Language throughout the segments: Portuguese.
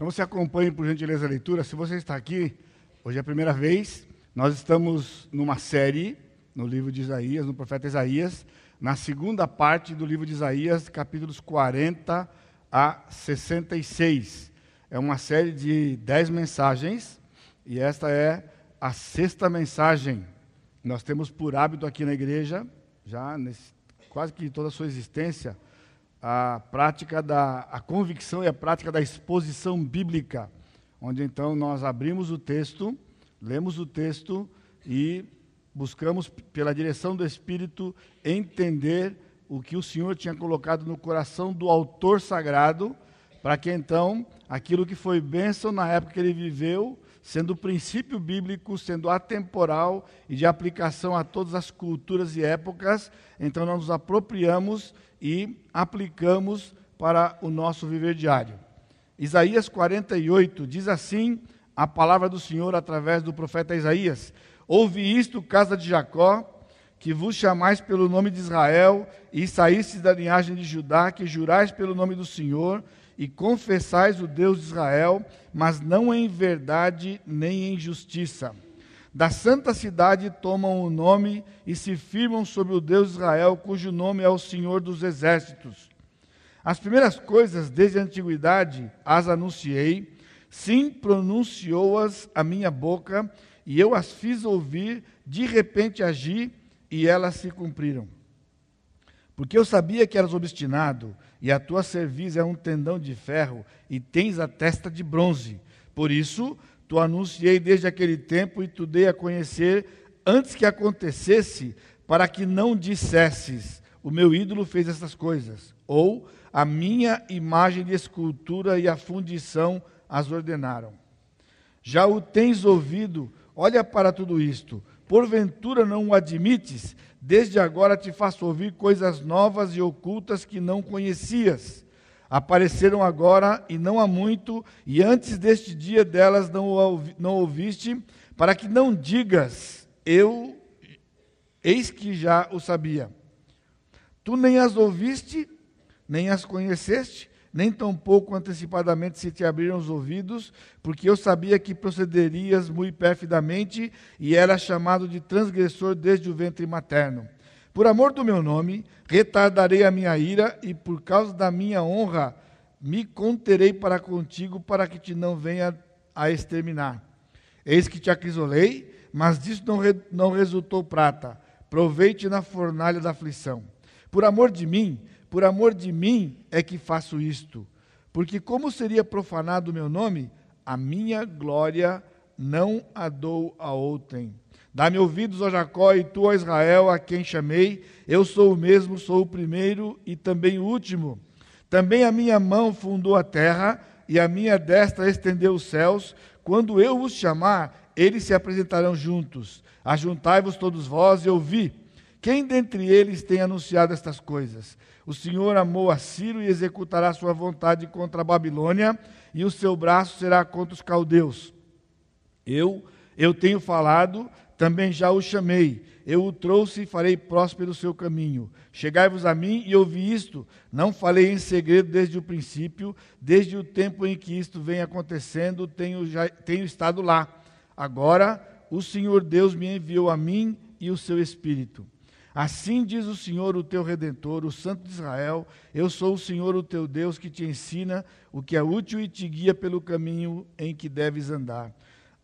Então você acompanhe, por gentileza, a leitura. Se você está aqui, hoje é a primeira vez, nós estamos numa série no livro de Isaías, no profeta Isaías, na segunda parte do livro de Isaías, capítulos 40 a 66. É uma série de dez mensagens e esta é a sexta mensagem. Nós temos por hábito aqui na igreja, já nesse, quase que toda a sua existência, a prática da a convicção e a prática da exposição bíblica, onde então nós abrimos o texto, lemos o texto e buscamos pela direção do Espírito entender o que o Senhor tinha colocado no coração do autor sagrado, para que então aquilo que foi bênção na época que ele viveu, sendo princípio bíblico, sendo atemporal e de aplicação a todas as culturas e épocas, então nós nos apropriamos e aplicamos para o nosso viver diário. Isaías 48 diz assim a palavra do Senhor através do profeta Isaías: Ouve isto, casa de Jacó, que vos chamais pelo nome de Israel, e saístes da linhagem de Judá, que jurais pelo nome do Senhor, e confessais o Deus de Israel, mas não em verdade nem em justiça. Da santa cidade tomam o nome e se firmam sobre o Deus de Israel, cujo nome é o Senhor dos Exércitos. As primeiras coisas desde a antiguidade as anunciei, sim, pronunciou-as a minha boca, e eu as fiz ouvir, de repente agi, e elas se cumpriram. Porque eu sabia que eras obstinado, e a tua cerviz é um tendão de ferro, e tens a testa de bronze. Por isso, tu anunciei desde aquele tempo e tu dei a conhecer antes que acontecesse, para que não dissesses: o meu ídolo fez essas coisas, ou a minha imagem de escultura e a fundição as ordenaram. Já o tens ouvido, olha para tudo isto. Porventura não o admites? Desde agora te faço ouvir coisas novas e ocultas que não conhecias apareceram agora e não há muito, e antes deste dia delas não, não ouviste, para que não digas, eu, eis que já o sabia. Tu nem as ouviste, nem as conheceste, nem tampouco antecipadamente se te abriram os ouvidos, porque eu sabia que procederias muito perfidamente e era chamado de transgressor desde o ventre materno. Por amor do meu nome, retardarei a minha ira, e por causa da minha honra, me conterei para contigo, para que te não venha a exterminar. Eis que te acrisolei, mas disso não, re, não resultou prata. Provei-te na fornalha da aflição. Por amor de mim, por amor de mim é que faço isto. Porque como seria profanado o meu nome, a minha glória não a dou a outrem. Dá-me ouvidos, ó Jacó, e tu, ó Israel, a quem chamei. Eu sou o mesmo, sou o primeiro e também o último. Também a minha mão fundou a terra e a minha destra estendeu os céus. Quando eu os chamar, eles se apresentarão juntos. Ajuntai-vos todos vós e ouvi. Quem dentre eles tem anunciado estas coisas? O Senhor amou a Ciro e executará sua vontade contra a Babilônia, e o seu braço será contra os caldeus. Eu, eu tenho falado, também já o chamei. Eu o trouxe e farei próspero o seu caminho. Chegai-vos a mim e ouvi isto. Não falei em segredo desde o princípio, desde o tempo em que isto vem acontecendo, tenho, já, tenho estado lá. Agora o Senhor Deus me enviou a mim e o seu Espírito. Assim diz o Senhor, o teu redentor, o Santo de Israel: Eu sou o Senhor, o teu Deus, que te ensina o que é útil e te guia pelo caminho em que deves andar.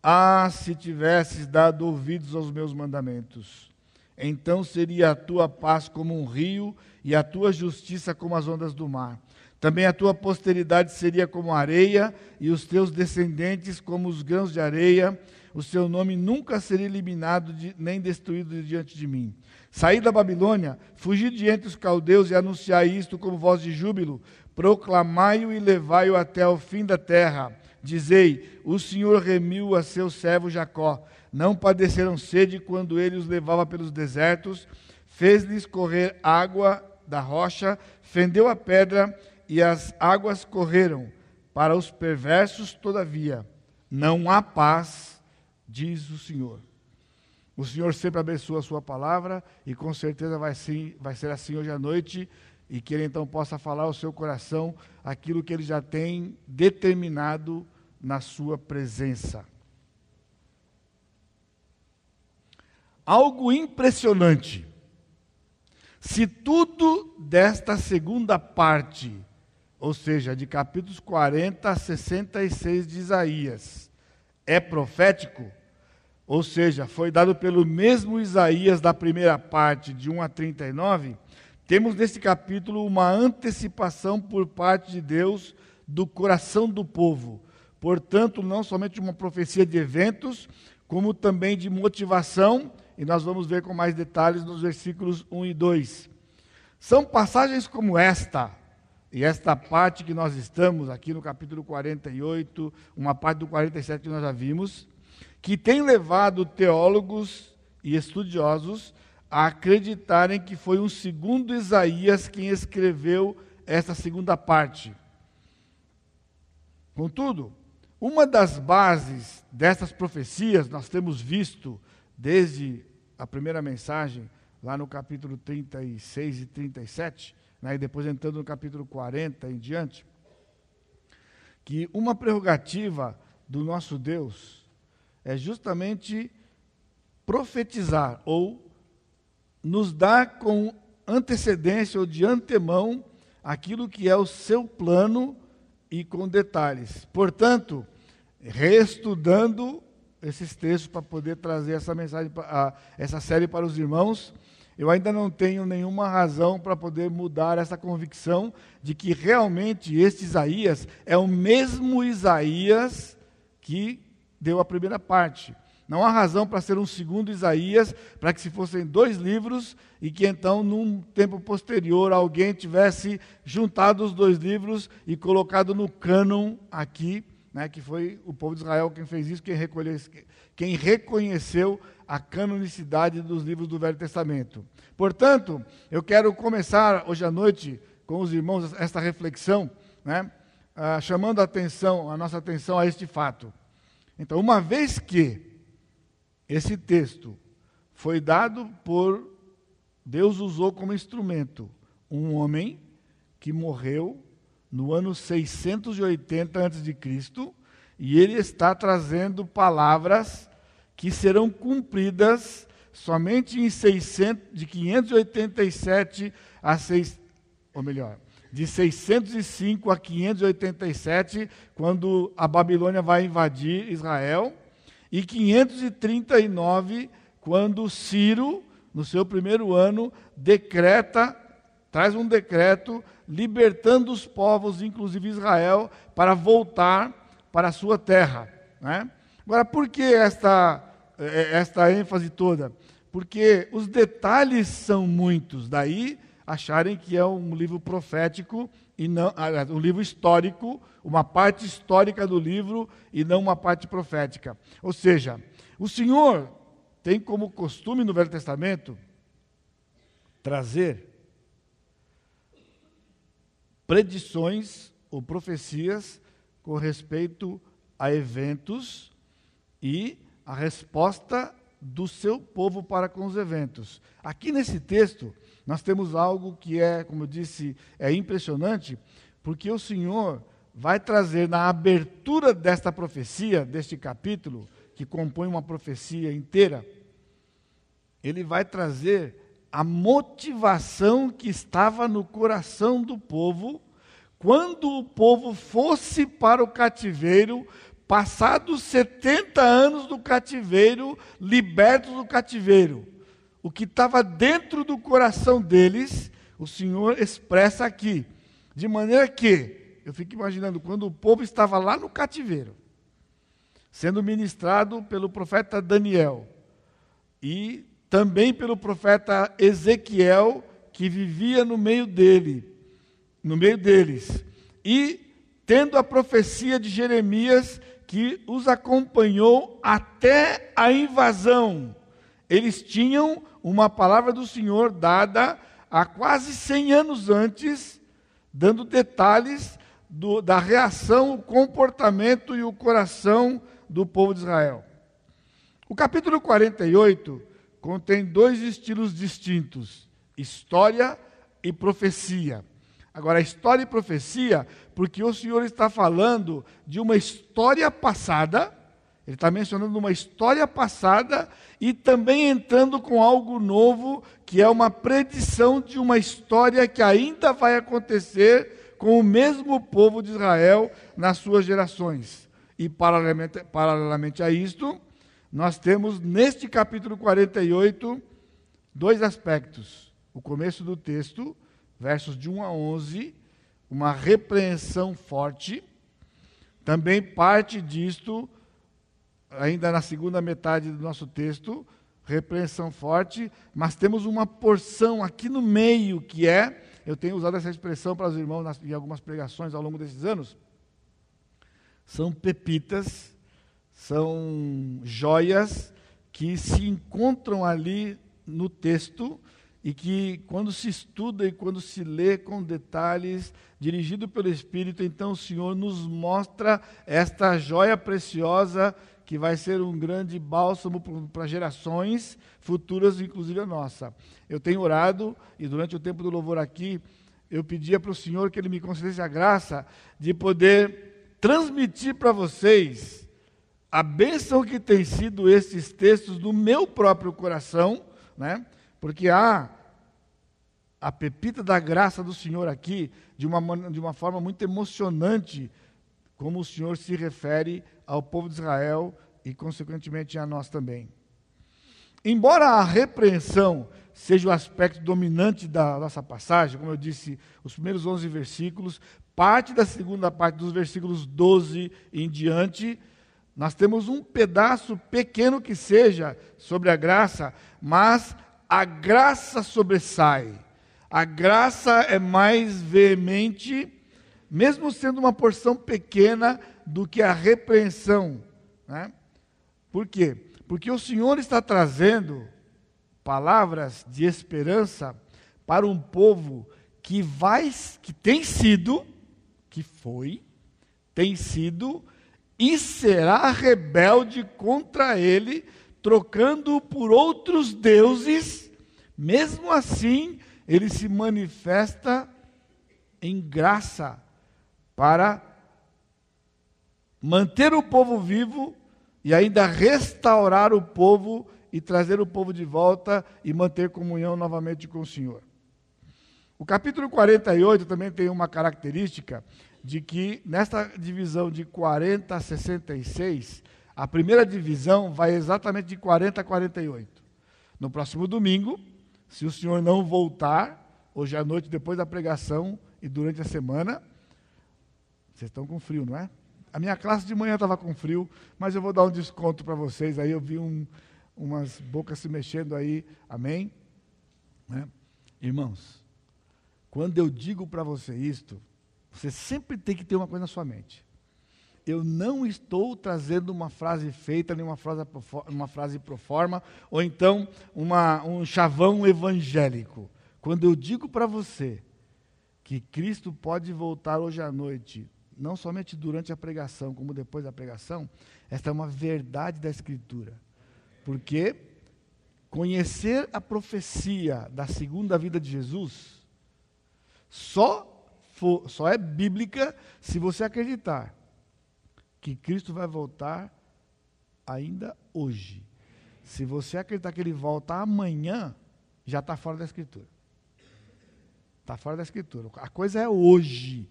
Ah, se tivesses dado ouvidos aos meus mandamentos, então seria a tua paz como um rio e a tua justiça como as ondas do mar. Também a tua posteridade seria como areia e os teus descendentes como os grãos de areia. O seu nome nunca seria eliminado de, nem destruído diante de mim. Saí da Babilônia, fugi de entre os caldeus e anunciai isto como voz de júbilo. Proclamai-o e levai-o até o fim da terra Dizei: O Senhor remiu a seu servo Jacó. Não padeceram sede quando ele os levava pelos desertos, fez-lhes correr água da rocha, fendeu a pedra e as águas correram. Para os perversos, todavia, não há paz, diz o Senhor. O Senhor sempre abençoa a sua palavra e com certeza vai, sim, vai ser assim hoje à noite. e que ele então possa falar ao seu coração aquilo que ele já tem determinado na sua presença. Algo impressionante. Se tudo desta segunda parte, ou seja, de capítulos 40 a 66 de Isaías, é profético, ou seja, foi dado pelo mesmo Isaías da primeira parte, de 1 a 39, temos nesse capítulo uma antecipação por parte de Deus do coração do povo. Portanto, não somente uma profecia de eventos, como também de motivação, e nós vamos ver com mais detalhes nos versículos 1 e 2. São passagens como esta, e esta parte que nós estamos aqui no capítulo 48, uma parte do 47 que nós já vimos, que tem levado teólogos e estudiosos a acreditarem que foi um segundo Isaías quem escreveu essa segunda parte. Contudo, uma das bases dessas profecias nós temos visto desde a primeira mensagem, lá no capítulo 36 e 37, né, e depois entrando no capítulo 40 em diante, que uma prerrogativa do nosso Deus é justamente profetizar ou nos dar com antecedência ou de antemão aquilo que é o seu plano e com detalhes. Portanto, reestudando esses textos para poder trazer essa mensagem, essa série para os irmãos, eu ainda não tenho nenhuma razão para poder mudar essa convicção de que realmente este Isaías é o mesmo Isaías que deu a primeira parte. Não há razão para ser um segundo Isaías, para que se fossem dois livros e que então, num tempo posterior, alguém tivesse juntado os dois livros e colocado no cânon aqui, né, que foi o povo de Israel quem fez isso, quem, quem reconheceu a canonicidade dos livros do Velho Testamento. Portanto, eu quero começar hoje à noite com os irmãos esta reflexão, né, ah, chamando a atenção, a nossa atenção a este fato. Então, uma vez que esse texto foi dado por Deus usou como instrumento um homem que morreu no ano 680 a.C., e ele está trazendo palavras que serão cumpridas somente em 600, de 587 a 6, ou melhor, de 605 a 587, quando a Babilônia vai invadir Israel, e 539, quando Ciro, no seu primeiro ano, decreta, traz um decreto libertando os povos, inclusive Israel, para voltar para a sua terra. Né? Agora, por que esta, eh, esta ênfase toda? Porque os detalhes são muitos, daí acharem que é um livro profético e não um livro histórico, uma parte histórica do livro e não uma parte profética. Ou seja, o Senhor tem como costume no Velho Testamento trazer predições ou profecias com respeito a eventos e a resposta do seu povo para com os eventos. Aqui nesse texto, nós temos algo que é, como eu disse, é impressionante, porque o Senhor vai trazer na abertura desta profecia, deste capítulo, que compõe uma profecia inteira, ele vai trazer a motivação que estava no coração do povo quando o povo fosse para o cativeiro, passados 70 anos do cativeiro, libertos do cativeiro o que estava dentro do coração deles, o Senhor expressa aqui. De maneira que, eu fico imaginando, quando o povo estava lá no cativeiro, sendo ministrado pelo profeta Daniel e também pelo profeta Ezequiel, que vivia no meio dele, no meio deles, e tendo a profecia de Jeremias que os acompanhou até a invasão. Eles tinham uma palavra do Senhor dada há quase 100 anos antes, dando detalhes do, da reação, o comportamento e o coração do povo de Israel. O capítulo 48 contém dois estilos distintos: história e profecia. Agora, história e profecia, porque o Senhor está falando de uma história passada, ele está mencionando uma história passada e também entrando com algo novo, que é uma predição de uma história que ainda vai acontecer com o mesmo povo de Israel nas suas gerações. E paralelamente, paralelamente a isto, nós temos neste capítulo 48 dois aspectos. O começo do texto, versos de 1 a 11, uma repreensão forte. Também parte disto, ainda na segunda metade do nosso texto, repreensão forte, mas temos uma porção aqui no meio que é, eu tenho usado essa expressão para os irmãos nas, em algumas pregações ao longo desses anos, são pepitas são joias que se encontram ali no texto e que, quando se estuda e quando se lê com detalhes, dirigido pelo Espírito, então o Senhor nos mostra esta joia preciosa que vai ser um grande bálsamo para gerações futuras, inclusive a nossa. Eu tenho orado e durante o tempo do louvor aqui, eu pedia para o Senhor que Ele me concedesse a graça de poder transmitir para vocês a bênção que tem sido esses textos no meu próprio coração, né? porque há a pepita da graça do Senhor aqui, de uma, de uma forma muito emocionante, como o Senhor se refere ao povo de Israel e, consequentemente, a nós também. Embora a repreensão seja o aspecto dominante da nossa passagem, como eu disse, os primeiros 11 versículos, parte da segunda parte dos versículos 12 em diante, nós temos um pedaço pequeno que seja sobre a graça, mas a graça sobressai. A graça é mais veemente, mesmo sendo uma porção pequena do que a repreensão. Né? Por quê? Porque o Senhor está trazendo palavras de esperança para um povo que vai, que tem sido, que foi, tem sido e será rebelde contra ele, trocando-o por outros deuses, mesmo assim, ele se manifesta em graça para manter o povo vivo e ainda restaurar o povo e trazer o povo de volta e manter comunhão novamente com o Senhor. O capítulo 48 também tem uma característica de que nesta divisão de 40 a 66, a primeira divisão vai exatamente de 40 a 48. No próximo domingo, se o senhor não voltar, hoje à noite, depois da pregação e durante a semana, vocês estão com frio, não é? A minha classe de manhã estava com frio, mas eu vou dar um desconto para vocês. Aí eu vi um, umas bocas se mexendo aí, amém? Né? Irmãos, quando eu digo para você isto, você sempre tem que ter uma coisa na sua mente. Eu não estou trazendo uma frase feita, nem uma frase, uma frase pro forma, ou então uma, um chavão evangélico. Quando eu digo para você que Cristo pode voltar hoje à noite, não somente durante a pregação, como depois da pregação, esta é uma verdade da Escritura. Porque conhecer a profecia da segunda vida de Jesus só for, só é bíblica se você acreditar que Cristo vai voltar ainda hoje. Se você acreditar que ele volta amanhã, já está fora da Escritura. Está fora da Escritura. A coisa é hoje.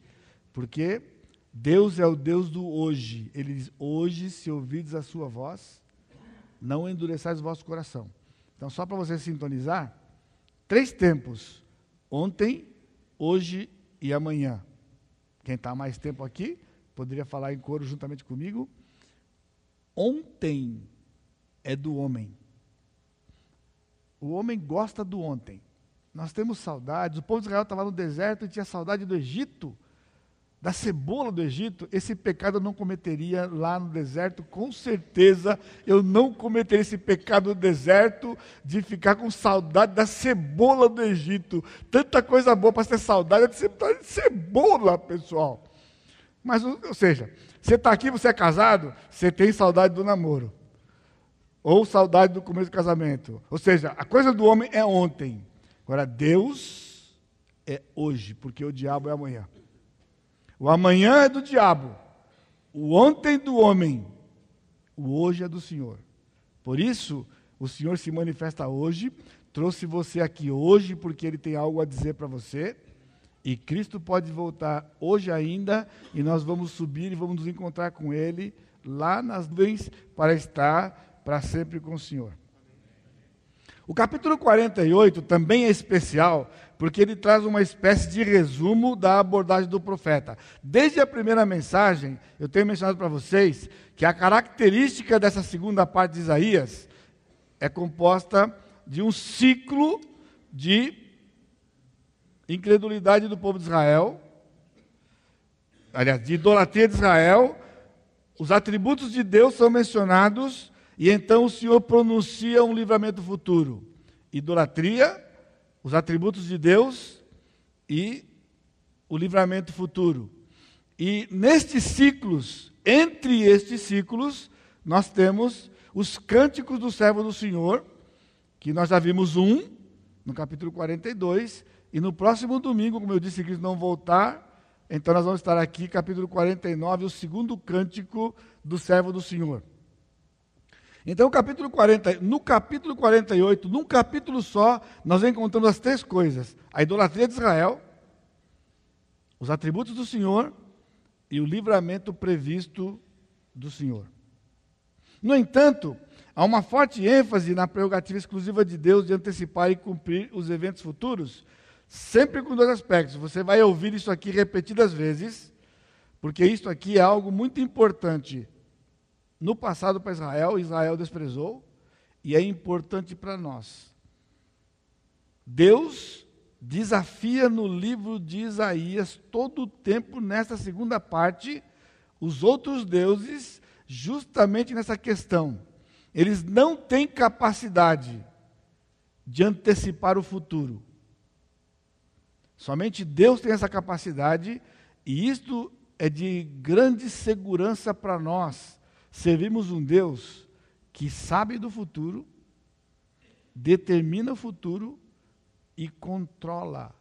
Porque Deus é o Deus do hoje. Ele diz: Hoje, se ouvides a sua voz, não endureçais o vosso coração. Então, só para você sintonizar, três tempos: ontem, hoje e amanhã. Quem está mais tempo aqui, poderia falar em coro juntamente comigo. Ontem é do homem. O homem gosta do ontem. Nós temos saudades. O povo de Israel estava no deserto e tinha saudade do Egito da cebola do Egito, esse pecado eu não cometeria lá no deserto, com certeza eu não cometeria esse pecado no deserto de ficar com saudade da cebola do Egito. Tanta coisa boa para ter saudade de cebola, pessoal. Mas, ou seja, você está aqui, você é casado, você tem saudade do namoro. Ou saudade do começo do casamento. Ou seja, a coisa do homem é ontem. Agora, Deus é hoje, porque o diabo é amanhã. O amanhã é do diabo, o ontem do homem, o hoje é do Senhor. Por isso, o Senhor se manifesta hoje, trouxe você aqui hoje porque ele tem algo a dizer para você. E Cristo pode voltar hoje ainda, e nós vamos subir e vamos nos encontrar com Ele lá nas nuvens para estar para sempre com o Senhor. O capítulo 48 também é especial, porque ele traz uma espécie de resumo da abordagem do profeta. Desde a primeira mensagem, eu tenho mencionado para vocês que a característica dessa segunda parte de Isaías é composta de um ciclo de incredulidade do povo de Israel, aliás, de idolatria de Israel, os atributos de Deus são mencionados e então o Senhor pronuncia um livramento futuro. Idolatria, os atributos de Deus e o livramento futuro. E nestes ciclos, entre estes ciclos, nós temos os cânticos do servo do Senhor, que nós já vimos um, no capítulo 42, e no próximo domingo, como eu disse, que não voltar, então nós vamos estar aqui, capítulo 49, o segundo cântico do servo do Senhor. Então, capítulo 40, no capítulo 48, num capítulo só, nós encontramos as três coisas: a idolatria de Israel, os atributos do Senhor e o livramento previsto do Senhor. No entanto, há uma forte ênfase na prerrogativa exclusiva de Deus de antecipar e cumprir os eventos futuros, sempre com dois aspectos. Você vai ouvir isso aqui repetidas vezes, porque isso aqui é algo muito importante no passado para Israel, Israel desprezou, e é importante para nós. Deus desafia no livro de Isaías, todo o tempo, nessa segunda parte, os outros deuses, justamente nessa questão. Eles não têm capacidade de antecipar o futuro. Somente Deus tem essa capacidade, e isto é de grande segurança para nós Servimos um Deus que sabe do futuro, determina o futuro e controla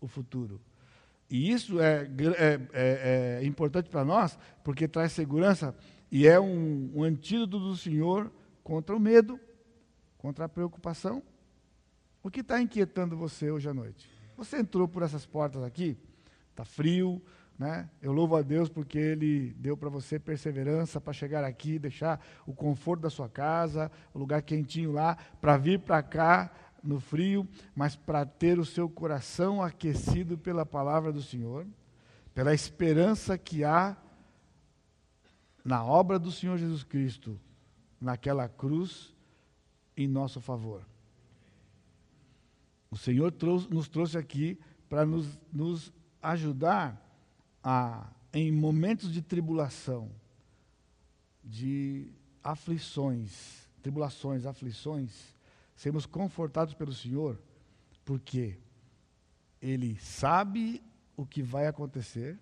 o futuro. E isso é, é, é, é importante para nós, porque traz segurança e é um, um antídoto do Senhor contra o medo, contra a preocupação. O que está inquietando você hoje à noite? Você entrou por essas portas aqui, está frio, né? Eu louvo a Deus porque Ele deu para você perseverança para chegar aqui, deixar o conforto da sua casa, o lugar quentinho lá, para vir para cá no frio, mas para ter o seu coração aquecido pela palavra do Senhor, pela esperança que há na obra do Senhor Jesus Cristo, naquela cruz, em nosso favor. O Senhor trouxe, nos trouxe aqui para nos, nos ajudar a, em momentos de tribulação, de aflições, tribulações, aflições, sermos confortados pelo Senhor, porque Ele sabe o que vai acontecer,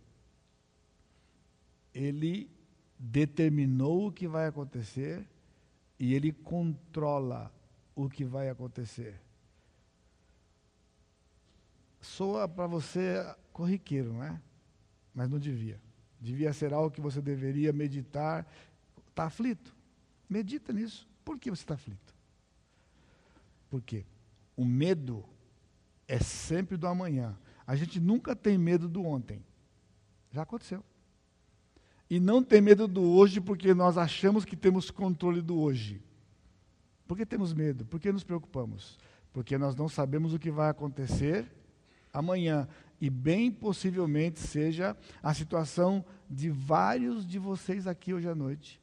Ele determinou o que vai acontecer e Ele controla o que vai acontecer. Soa para você corriqueiro, não é? Mas não devia. Devia ser algo que você deveria meditar. Está aflito? Medita nisso. Por que você está aflito? Por quê? O medo é sempre do amanhã. A gente nunca tem medo do ontem. Já aconteceu. E não tem medo do hoje porque nós achamos que temos controle do hoje. Por que temos medo? Por que nos preocupamos? Porque nós não sabemos o que vai acontecer amanhã e bem possivelmente seja a situação de vários de vocês aqui hoje à noite,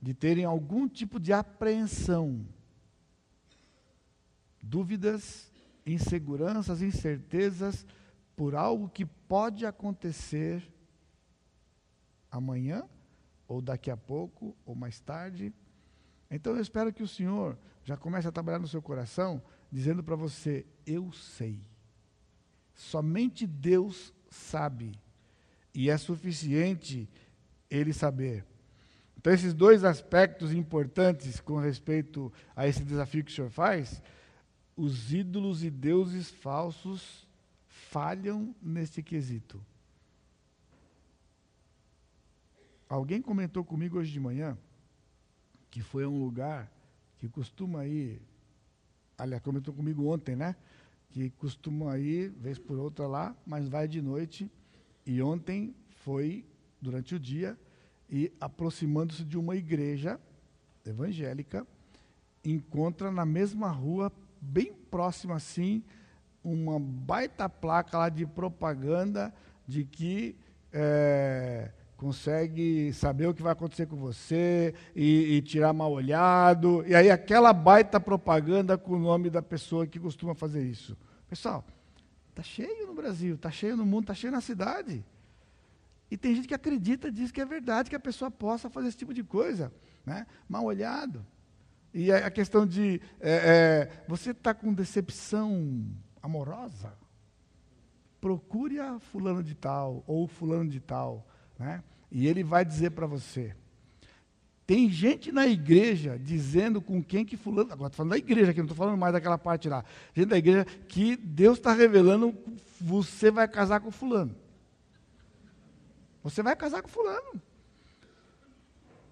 de terem algum tipo de apreensão, dúvidas, inseguranças, incertezas por algo que pode acontecer amanhã, ou daqui a pouco, ou mais tarde. Então eu espero que o Senhor já comece a trabalhar no seu coração, dizendo para você: Eu sei. Somente Deus sabe. E é suficiente ele saber. Então, esses dois aspectos importantes com respeito a esse desafio que o senhor faz, os ídolos e deuses falsos falham neste quesito. Alguém comentou comigo hoje de manhã que foi um lugar que costuma ir, aliás, comentou comigo ontem, né? Que costuma ir, vez por outra lá, mas vai de noite. E ontem foi durante o dia e aproximando-se de uma igreja evangélica, encontra na mesma rua, bem próxima assim, uma baita placa lá de propaganda de que é, consegue saber o que vai acontecer com você e, e, tirar mal olhado. E aí aquela baita propaganda com o nome da pessoa que costuma fazer isso. Pessoal, tá cheio no Brasil, tá cheio no mundo, tá cheio na cidade. E tem gente que acredita, diz que é verdade que a pessoa possa fazer esse tipo de coisa, né? Mal olhado. E a questão de é, é, você está com decepção amorosa, procure a fulano de tal ou fulano de tal né? E ele vai dizer para você. Tem gente na igreja dizendo com quem que fulano. Agora estou falando da igreja aqui, não estou falando mais daquela parte lá. Gente da igreja que Deus está revelando, você vai casar com fulano. Você vai casar com fulano.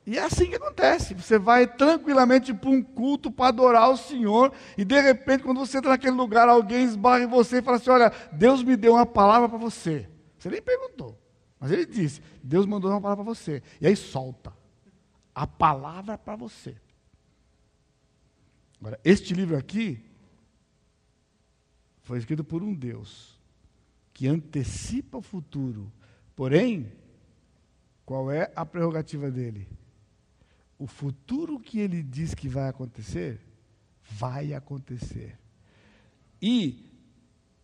E é assim que acontece. Você vai tranquilamente para um culto para adorar o Senhor, e de repente, quando você está naquele lugar, alguém esbarra em você e fala assim: Olha, Deus me deu uma palavra para você. Você nem perguntou. Mas ele disse: Deus mandou uma palavra para você. E aí solta a palavra para você. Agora, este livro aqui foi escrito por um Deus que antecipa o futuro. Porém, qual é a prerrogativa dele? O futuro que ele diz que vai acontecer, vai acontecer. E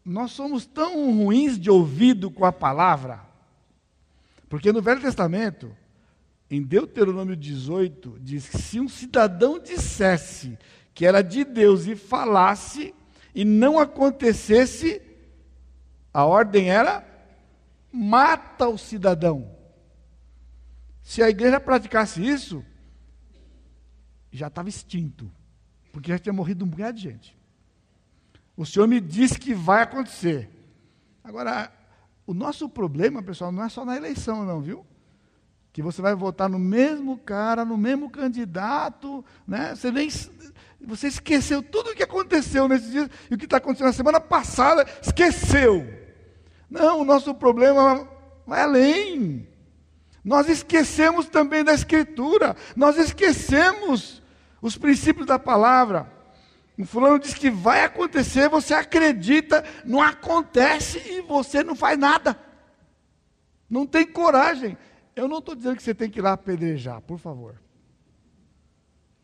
nós somos tão ruins de ouvido com a palavra porque no Velho Testamento, em Deuteronômio 18, diz que se um cidadão dissesse que era de Deus e falasse e não acontecesse, a ordem era mata o cidadão. Se a igreja praticasse isso, já estava extinto, porque já tinha morrido um bocado de gente. O Senhor me disse que vai acontecer. Agora, o nosso problema, pessoal, não é só na eleição, não, viu? Que você vai votar no mesmo cara, no mesmo candidato, né? Você nem você esqueceu tudo o que aconteceu nesses dias e o que está acontecendo na semana passada, esqueceu. Não, o nosso problema vai além. Nós esquecemos também da Escritura, nós esquecemos os princípios da palavra. Um fulano diz que vai acontecer, você acredita, não acontece e você não faz nada. Não tem coragem. Eu não estou dizendo que você tem que ir lá apedrejar, por favor.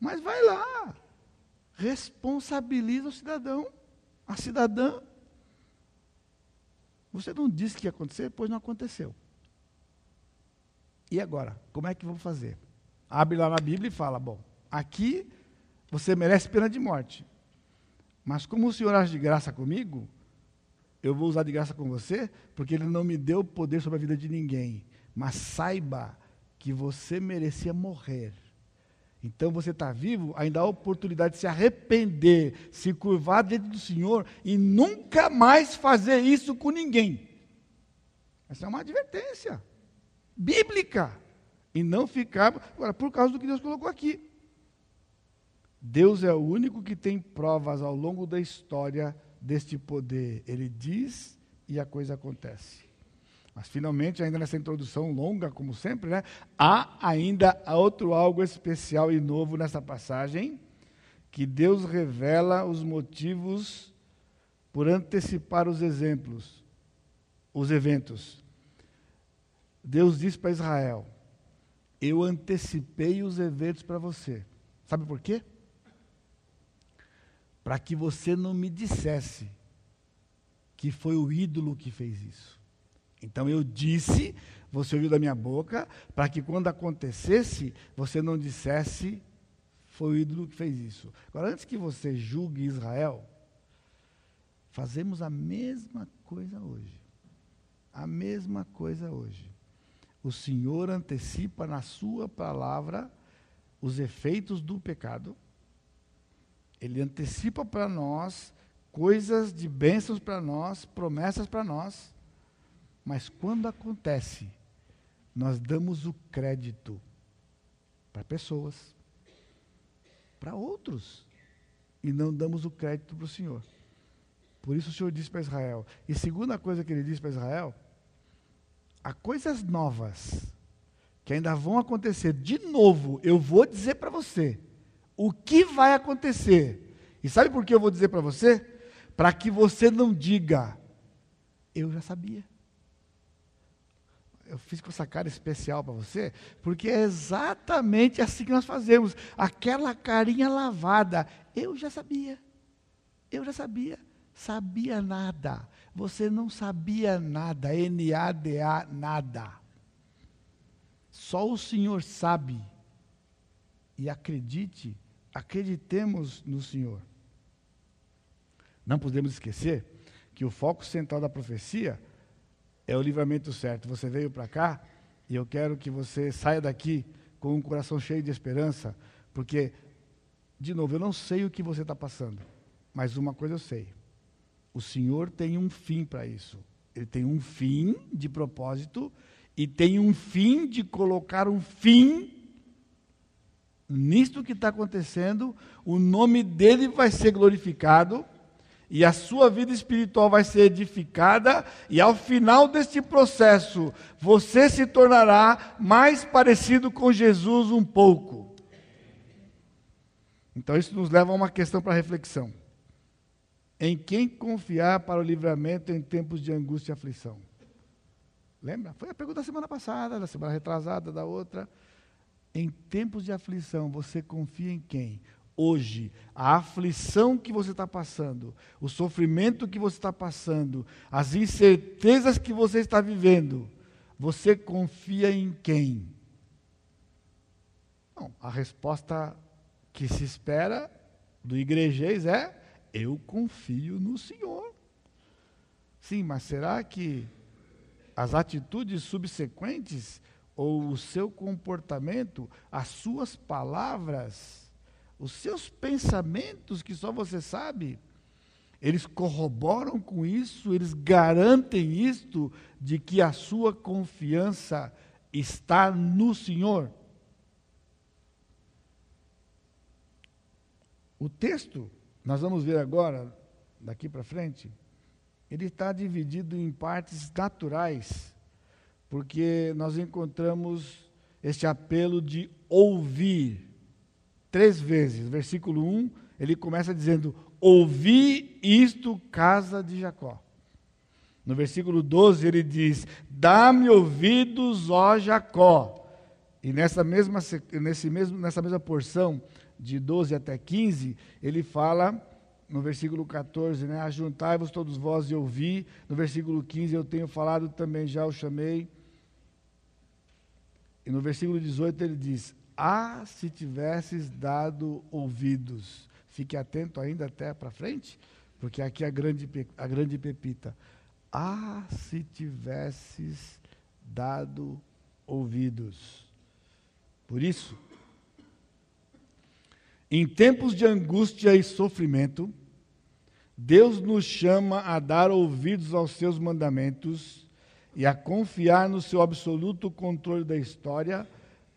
Mas vai lá. Responsabiliza o cidadão, a cidadã. Você não disse que ia acontecer, pois não aconteceu. E agora? Como é que vou fazer? Abre lá na Bíblia e fala: bom, aqui você merece pena de morte. Mas como o Senhor age de graça comigo, eu vou usar de graça com você, porque Ele não me deu poder sobre a vida de ninguém. Mas saiba que você merecia morrer. Então você está vivo, ainda há oportunidade de se arrepender, se curvar diante do Senhor e nunca mais fazer isso com ninguém. Essa é uma advertência bíblica. E não ficar, agora, por causa do que Deus colocou aqui. Deus é o único que tem provas ao longo da história deste poder. Ele diz e a coisa acontece. Mas finalmente, ainda nessa introdução longa, como sempre, né, há ainda outro algo especial e novo nessa passagem, que Deus revela os motivos por antecipar os exemplos, os eventos. Deus diz para Israel: Eu antecipei os eventos para você. Sabe por quê? Para que você não me dissesse que foi o ídolo que fez isso. Então eu disse, você ouviu da minha boca, para que quando acontecesse, você não dissesse foi o ídolo que fez isso. Agora, antes que você julgue Israel, fazemos a mesma coisa hoje. A mesma coisa hoje. O Senhor antecipa na Sua palavra os efeitos do pecado ele antecipa para nós coisas de bênçãos para nós, promessas para nós. Mas quando acontece, nós damos o crédito para pessoas, para outros, e não damos o crédito para o Senhor. Por isso o Senhor disse para Israel. E segunda coisa que ele disse para Israel, há coisas novas que ainda vão acontecer. De novo, eu vou dizer para você o que vai acontecer. E sabe por que eu vou dizer para você? Para que você não diga, eu já sabia. Eu fiz com essa cara especial para você, porque é exatamente assim que nós fazemos. Aquela carinha lavada, eu já sabia. Eu já sabia sabia nada. Você não sabia nada. N-A-D-A, nada. Só o Senhor sabe. E acredite, acreditemos no Senhor. Não podemos esquecer que o foco central da profecia é o livramento certo. Você veio para cá e eu quero que você saia daqui com um coração cheio de esperança, porque, de novo, eu não sei o que você está passando, mas uma coisa eu sei: o Senhor tem um fim para isso. Ele tem um fim de propósito e tem um fim de colocar um fim nisto que está acontecendo. O nome dele vai ser glorificado e a sua vida espiritual vai ser edificada, e ao final deste processo, você se tornará mais parecido com Jesus um pouco. Então, isso nos leva a uma questão para reflexão. Em quem confiar para o livramento em tempos de angústia e aflição? Lembra? Foi a pergunta da semana passada, da semana retrasada, da outra. Em tempos de aflição, você confia em quem? Hoje, a aflição que você está passando, o sofrimento que você está passando, as incertezas que você está vivendo, você confia em quem? A resposta que se espera do igrejês é eu confio no Senhor. Sim, mas será que as atitudes subsequentes, ou o seu comportamento, as suas palavras, os seus pensamentos, que só você sabe, eles corroboram com isso, eles garantem isto, de que a sua confiança está no Senhor? O texto nós vamos ver agora, daqui para frente, ele está dividido em partes naturais, porque nós encontramos este apelo de ouvir três vezes. Versículo 1, ele começa dizendo: Ouvi isto, casa de Jacó. No versículo 12, ele diz: Dá-me ouvidos, ó Jacó. E nessa mesma, nesse mesmo, nessa mesma porção, de 12 até 15, ele fala no versículo 14, né? Ajuntai-vos todos vós e ouvi. No versículo 15, eu tenho falado também, já o chamei. E no versículo 18 ele diz: Ah, se tivesses dado ouvidos. Fique atento ainda até para frente, porque aqui é a grande, a grande pepita. Ah, se tivesses dado ouvidos. Por isso, em tempos de angústia e sofrimento, Deus nos chama a dar ouvidos aos seus mandamentos e a confiar no seu absoluto controle da história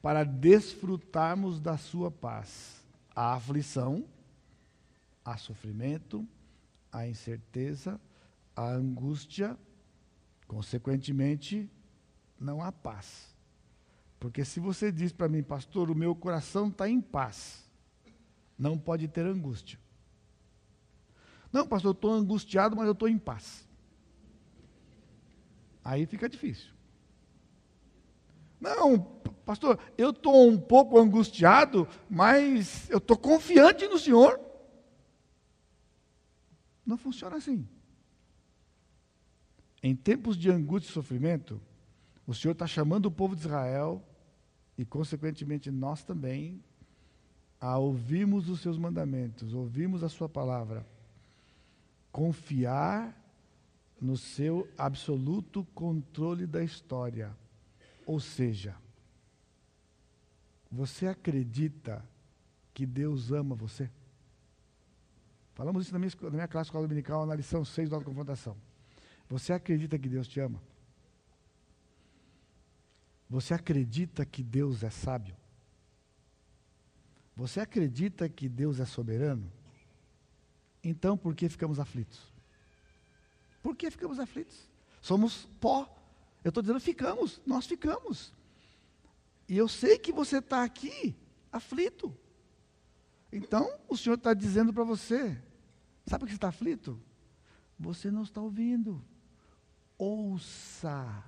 para desfrutarmos da sua paz. A aflição, a sofrimento, a incerteza, a angústia, consequentemente, não há paz. Porque se você diz para mim, pastor, o meu coração está em paz, não pode ter angústia. Não, pastor, eu estou angustiado, mas eu estou em paz. Aí fica difícil. Não, pastor, eu estou um pouco angustiado, mas eu estou confiante no Senhor. Não funciona assim. Em tempos de angústia e sofrimento, o Senhor está chamando o povo de Israel, e consequentemente nós também, a ouvirmos os seus mandamentos, ouvirmos a sua palavra, confiar no seu absoluto controle da história. Ou seja, você acredita que Deus ama você? Falamos isso na minha, na minha classe escola dominical, na lição 6 da confrontação. Você acredita que Deus te ama? Você acredita que Deus é sábio? Você acredita que Deus é soberano? Então por que ficamos aflitos? Por que ficamos aflitos? Somos pó. Eu estou dizendo ficamos, nós ficamos. E eu sei que você está aqui aflito. Então o Senhor está dizendo para você: sabe que você está aflito? Você não está ouvindo. Ouça,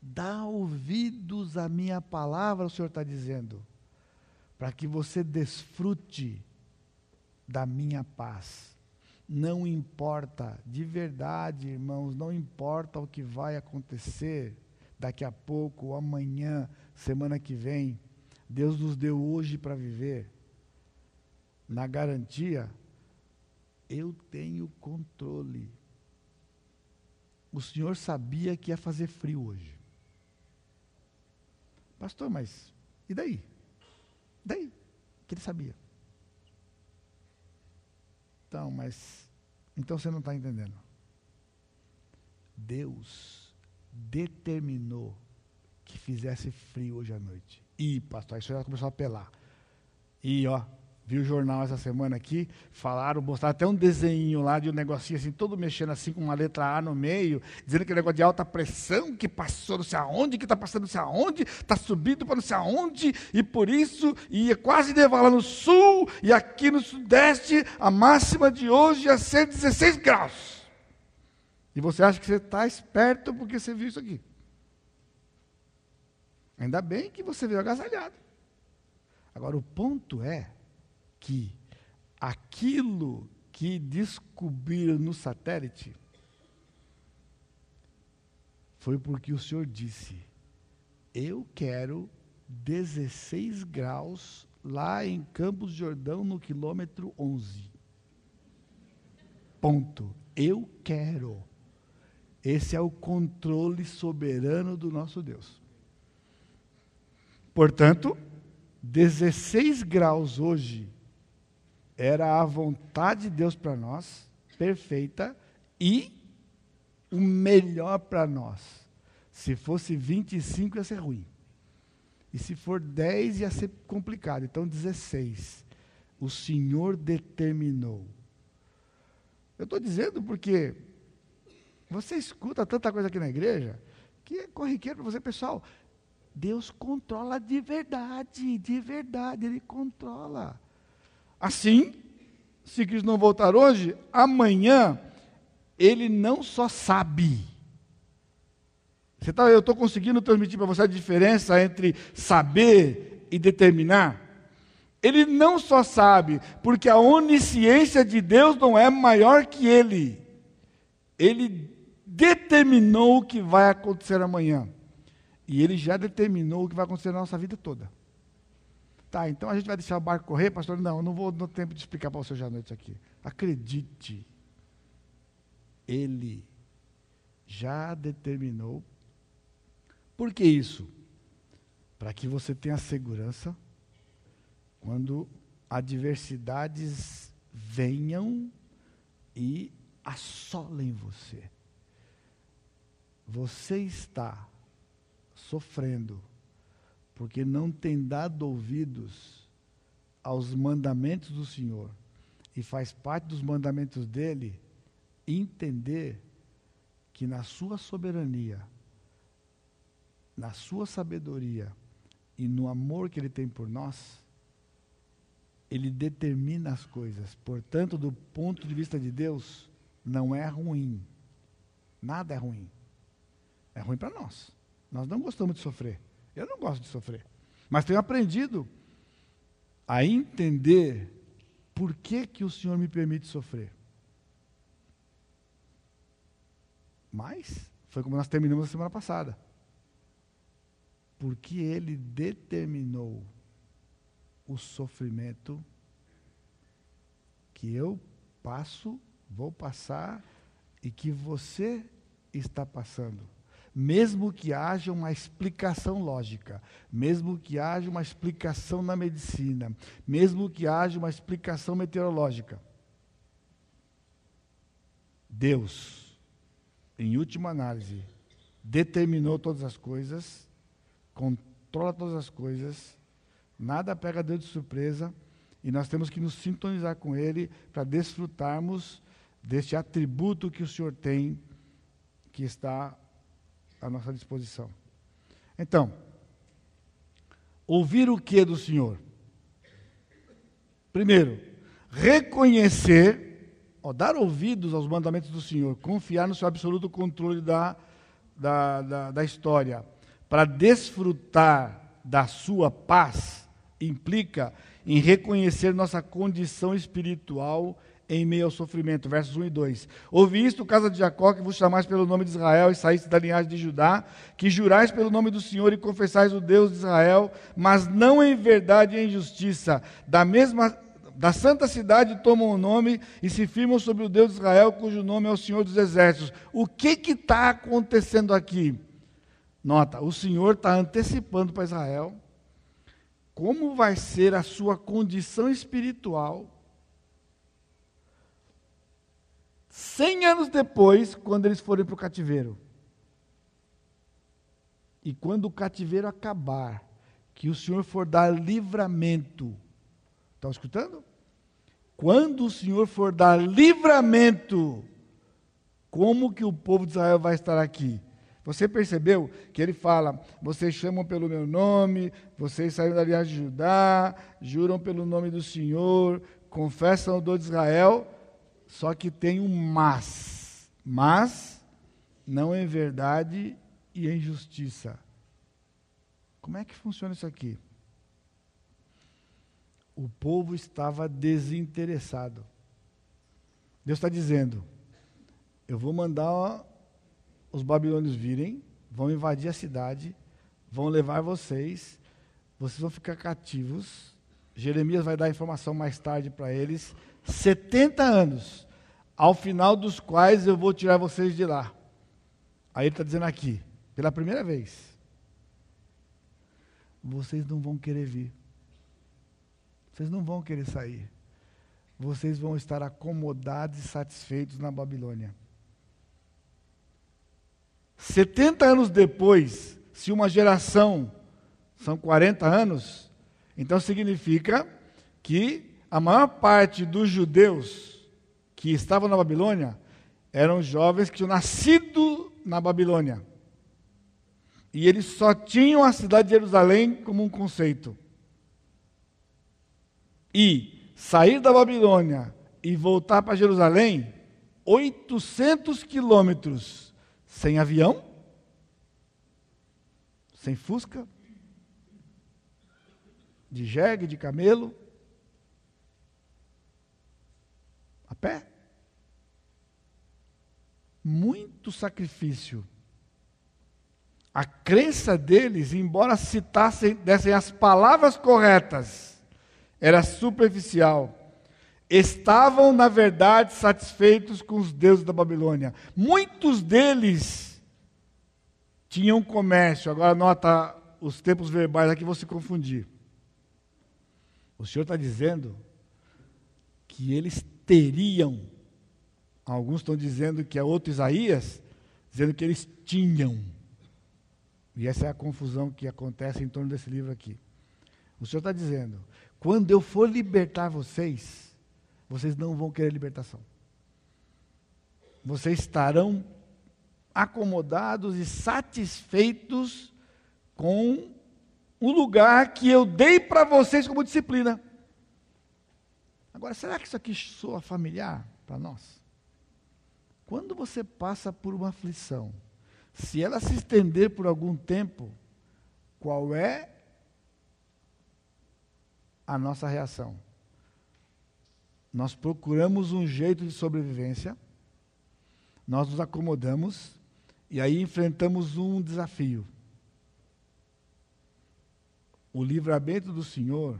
dá ouvidos à minha palavra, o Senhor está dizendo, para que você desfrute da minha paz. Não importa, de verdade, irmãos, não importa o que vai acontecer daqui a pouco, ou amanhã, semana que vem. Deus nos deu hoje para viver. Na garantia, eu tenho controle. O Senhor sabia que ia fazer frio hoje. Pastor, mas e daí? Daí? Que ele sabia. Então, mas. Então você não está entendendo. Deus determinou que fizesse frio hoje à noite. E, pastor, isso já começou a apelar. E, ó, Vi o jornal essa semana aqui, falaram, mostraram até um desenho lá de um negocinho assim, todo mexendo assim com uma letra A no meio, dizendo que é negócio de alta pressão que passou não sei aonde, que está passando não sei aonde, está subindo para não sei aonde, e por isso ia quase nevar lá no sul, e aqui no sudeste, a máxima de hoje ia ser 16 graus. E você acha que você está esperto porque você viu isso aqui. Ainda bem que você veio agasalhado. Agora, o ponto é que aquilo que descobriram no satélite foi porque o Senhor disse: Eu quero 16 graus lá em Campos de Jordão, no quilômetro 11. Ponto. Eu quero. Esse é o controle soberano do nosso Deus. Portanto, 16 graus hoje era a vontade de Deus para nós, perfeita, e o melhor para nós. Se fosse 25 ia ser ruim. E se for 10 ia ser complicado. Então 16. O Senhor determinou. Eu estou dizendo porque você escuta tanta coisa aqui na igreja que é corriqueiro para você, pessoal. Deus controla de verdade, de verdade, Ele controla. Assim, se Cristo não voltar hoje, amanhã ele não só sabe. Tá, eu estou conseguindo transmitir para você a diferença entre saber e determinar. Ele não só sabe, porque a onisciência de Deus não é maior que ele. Ele determinou o que vai acontecer amanhã. E ele já determinou o que vai acontecer na nossa vida toda. Tá, então a gente vai deixar o barco correr, pastor? Não, não vou no tempo de explicar para você hoje à noite aqui. Acredite, ele já determinou. Por que isso? Para que você tenha segurança quando adversidades venham e assolem você. Você está sofrendo porque não tem dado ouvidos aos mandamentos do Senhor e faz parte dos mandamentos dele entender que na sua soberania, na sua sabedoria e no amor que ele tem por nós, ele determina as coisas. Portanto, do ponto de vista de Deus, não é ruim. Nada é ruim. É ruim para nós. Nós não gostamos de sofrer. Eu não gosto de sofrer. Mas tenho aprendido a entender por que, que o Senhor me permite sofrer. Mas foi como nós terminamos a semana passada. Porque Ele determinou o sofrimento que eu passo, vou passar e que você está passando mesmo que haja uma explicação lógica, mesmo que haja uma explicação na medicina, mesmo que haja uma explicação meteorológica. Deus, em última análise, determinou todas as coisas, controla todas as coisas, nada pega Deus de surpresa, e nós temos que nos sintonizar com Ele para desfrutarmos deste atributo que o Senhor tem, que está à nossa disposição. Então, ouvir o que do Senhor? Primeiro, reconhecer, ó, dar ouvidos aos mandamentos do Senhor, confiar no seu absoluto controle da, da, da, da história, para desfrutar da sua paz, implica em reconhecer nossa condição espiritual em meio ao sofrimento. Versos 1 e 2. Ouvi isto, casa de Jacó, que vos chamais pelo nome de Israel e saíste da linhagem de Judá, que jurais pelo nome do Senhor e confessais o Deus de Israel, mas não em verdade e em justiça. Da mesma da santa cidade tomam o nome e se firmam sobre o Deus de Israel, cujo nome é o Senhor dos Exércitos. O que está acontecendo aqui? Nota, o Senhor está antecipando para Israel como vai ser a sua condição espiritual cem anos depois, quando eles forem para o cativeiro. E quando o cativeiro acabar, que o Senhor for dar livramento. Estão escutando? Quando o Senhor for dar livramento, como que o povo de Israel vai estar aqui? Você percebeu que ele fala: vocês chamam pelo meu nome, vocês saíram da linhagem de Judá, juram pelo nome do Senhor, confessam o dor de Israel, só que tem um mas. Mas não em verdade e em justiça. Como é que funciona isso aqui? O povo estava desinteressado. Deus está dizendo: eu vou mandar os babilônios virem, vão invadir a cidade, vão levar vocês, vocês vão ficar cativos. Jeremias vai dar informação mais tarde para eles. 70 anos, ao final dos quais eu vou tirar vocês de lá. Aí ele está dizendo aqui, pela primeira vez, vocês não vão querer vir. Vocês não vão querer sair. Vocês vão estar acomodados e satisfeitos na Babilônia. 70 anos depois, se uma geração são 40 anos, então significa que a maior parte dos judeus que estavam na Babilônia eram jovens que tinham nascido na Babilônia. E eles só tinham a cidade de Jerusalém como um conceito. E sair da Babilônia e voltar para Jerusalém, 800 quilômetros sem avião, sem fusca, de jegue, de camelo, a pé. Muito sacrifício. A crença deles, embora citassem, dessem as palavras corretas, era superficial estavam, na verdade, satisfeitos com os deuses da Babilônia. Muitos deles tinham comércio. Agora, nota os tempos verbais aqui, vou se confundir. O Senhor está dizendo que eles teriam, alguns estão dizendo que é outro Isaías, dizendo que eles tinham. E essa é a confusão que acontece em torno desse livro aqui. O Senhor está dizendo: quando eu for libertar vocês, vocês não vão querer libertação. Vocês estarão acomodados e satisfeitos com o lugar que eu dei para vocês como disciplina. Agora, será que isso aqui soa familiar para nós? Quando você passa por uma aflição, se ela se estender por algum tempo, qual é a nossa reação? nós procuramos um jeito de sobrevivência, nós nos acomodamos e aí enfrentamos um desafio. O livramento do Senhor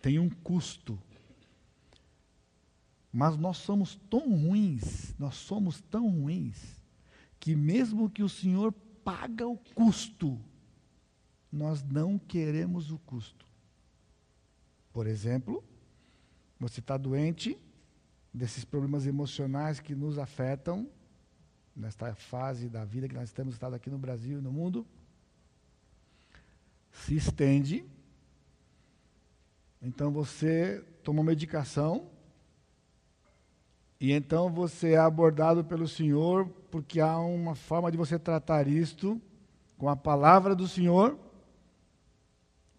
tem um custo. Mas nós somos tão ruins, nós somos tão ruins, que mesmo que o Senhor paga o custo, nós não queremos o custo. Por exemplo, você está doente desses problemas emocionais que nos afetam, nesta fase da vida que nós temos estado aqui no Brasil e no mundo, se estende. Então você toma medicação e então você é abordado pelo Senhor, porque há uma forma de você tratar isto com a palavra do Senhor.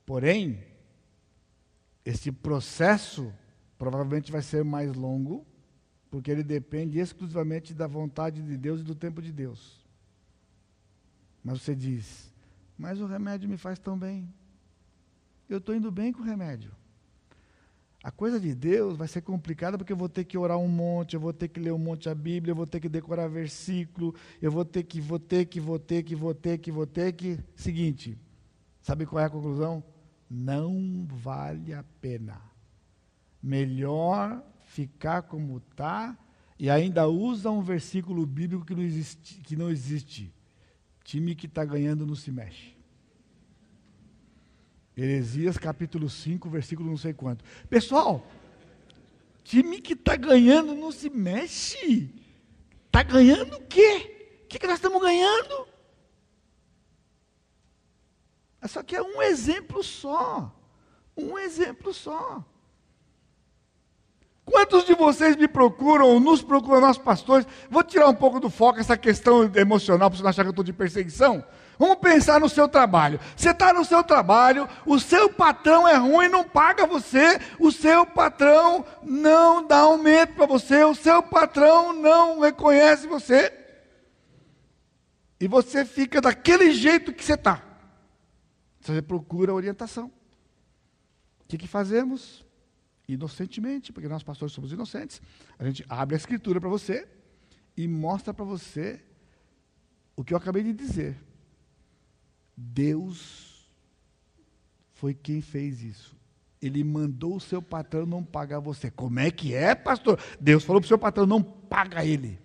Porém, esse processo provavelmente vai ser mais longo, porque ele depende exclusivamente da vontade de Deus e do tempo de Deus. Mas você diz: Mas o remédio me faz tão bem. Eu estou indo bem com o remédio. A coisa de Deus vai ser complicada porque eu vou ter que orar um monte, eu vou ter que ler um monte a Bíblia, eu vou ter que decorar versículo, eu vou ter que, vou ter que, vou ter que, vou ter que, vou ter que. Seguinte, sabe qual é a conclusão? Não vale a pena. Melhor ficar como está e ainda usa um versículo bíblico que não existe. Que não existe. Time que está ganhando não se mexe. Heresias capítulo 5, versículo não sei quanto. Pessoal, time que está ganhando não se mexe. Está ganhando o quê? O que, que nós estamos ganhando? Só que é um exemplo só. Um exemplo só. Quantos de vocês me procuram, nos procuram, nós pastores? Vou tirar um pouco do foco essa questão emocional, para você não achar que eu estou de perseguição. Vamos pensar no seu trabalho. Você está no seu trabalho, o seu patrão é ruim, não paga você, o seu patrão não dá aumento para você, o seu patrão não reconhece você. E você fica daquele jeito que você está. Você procura orientação. O que, que fazemos? Inocentemente, porque nós pastores somos inocentes, a gente abre a escritura para você e mostra para você o que eu acabei de dizer. Deus foi quem fez isso. Ele mandou o seu patrão não pagar você. Como é que é, pastor? Deus falou para o seu patrão não paga ele.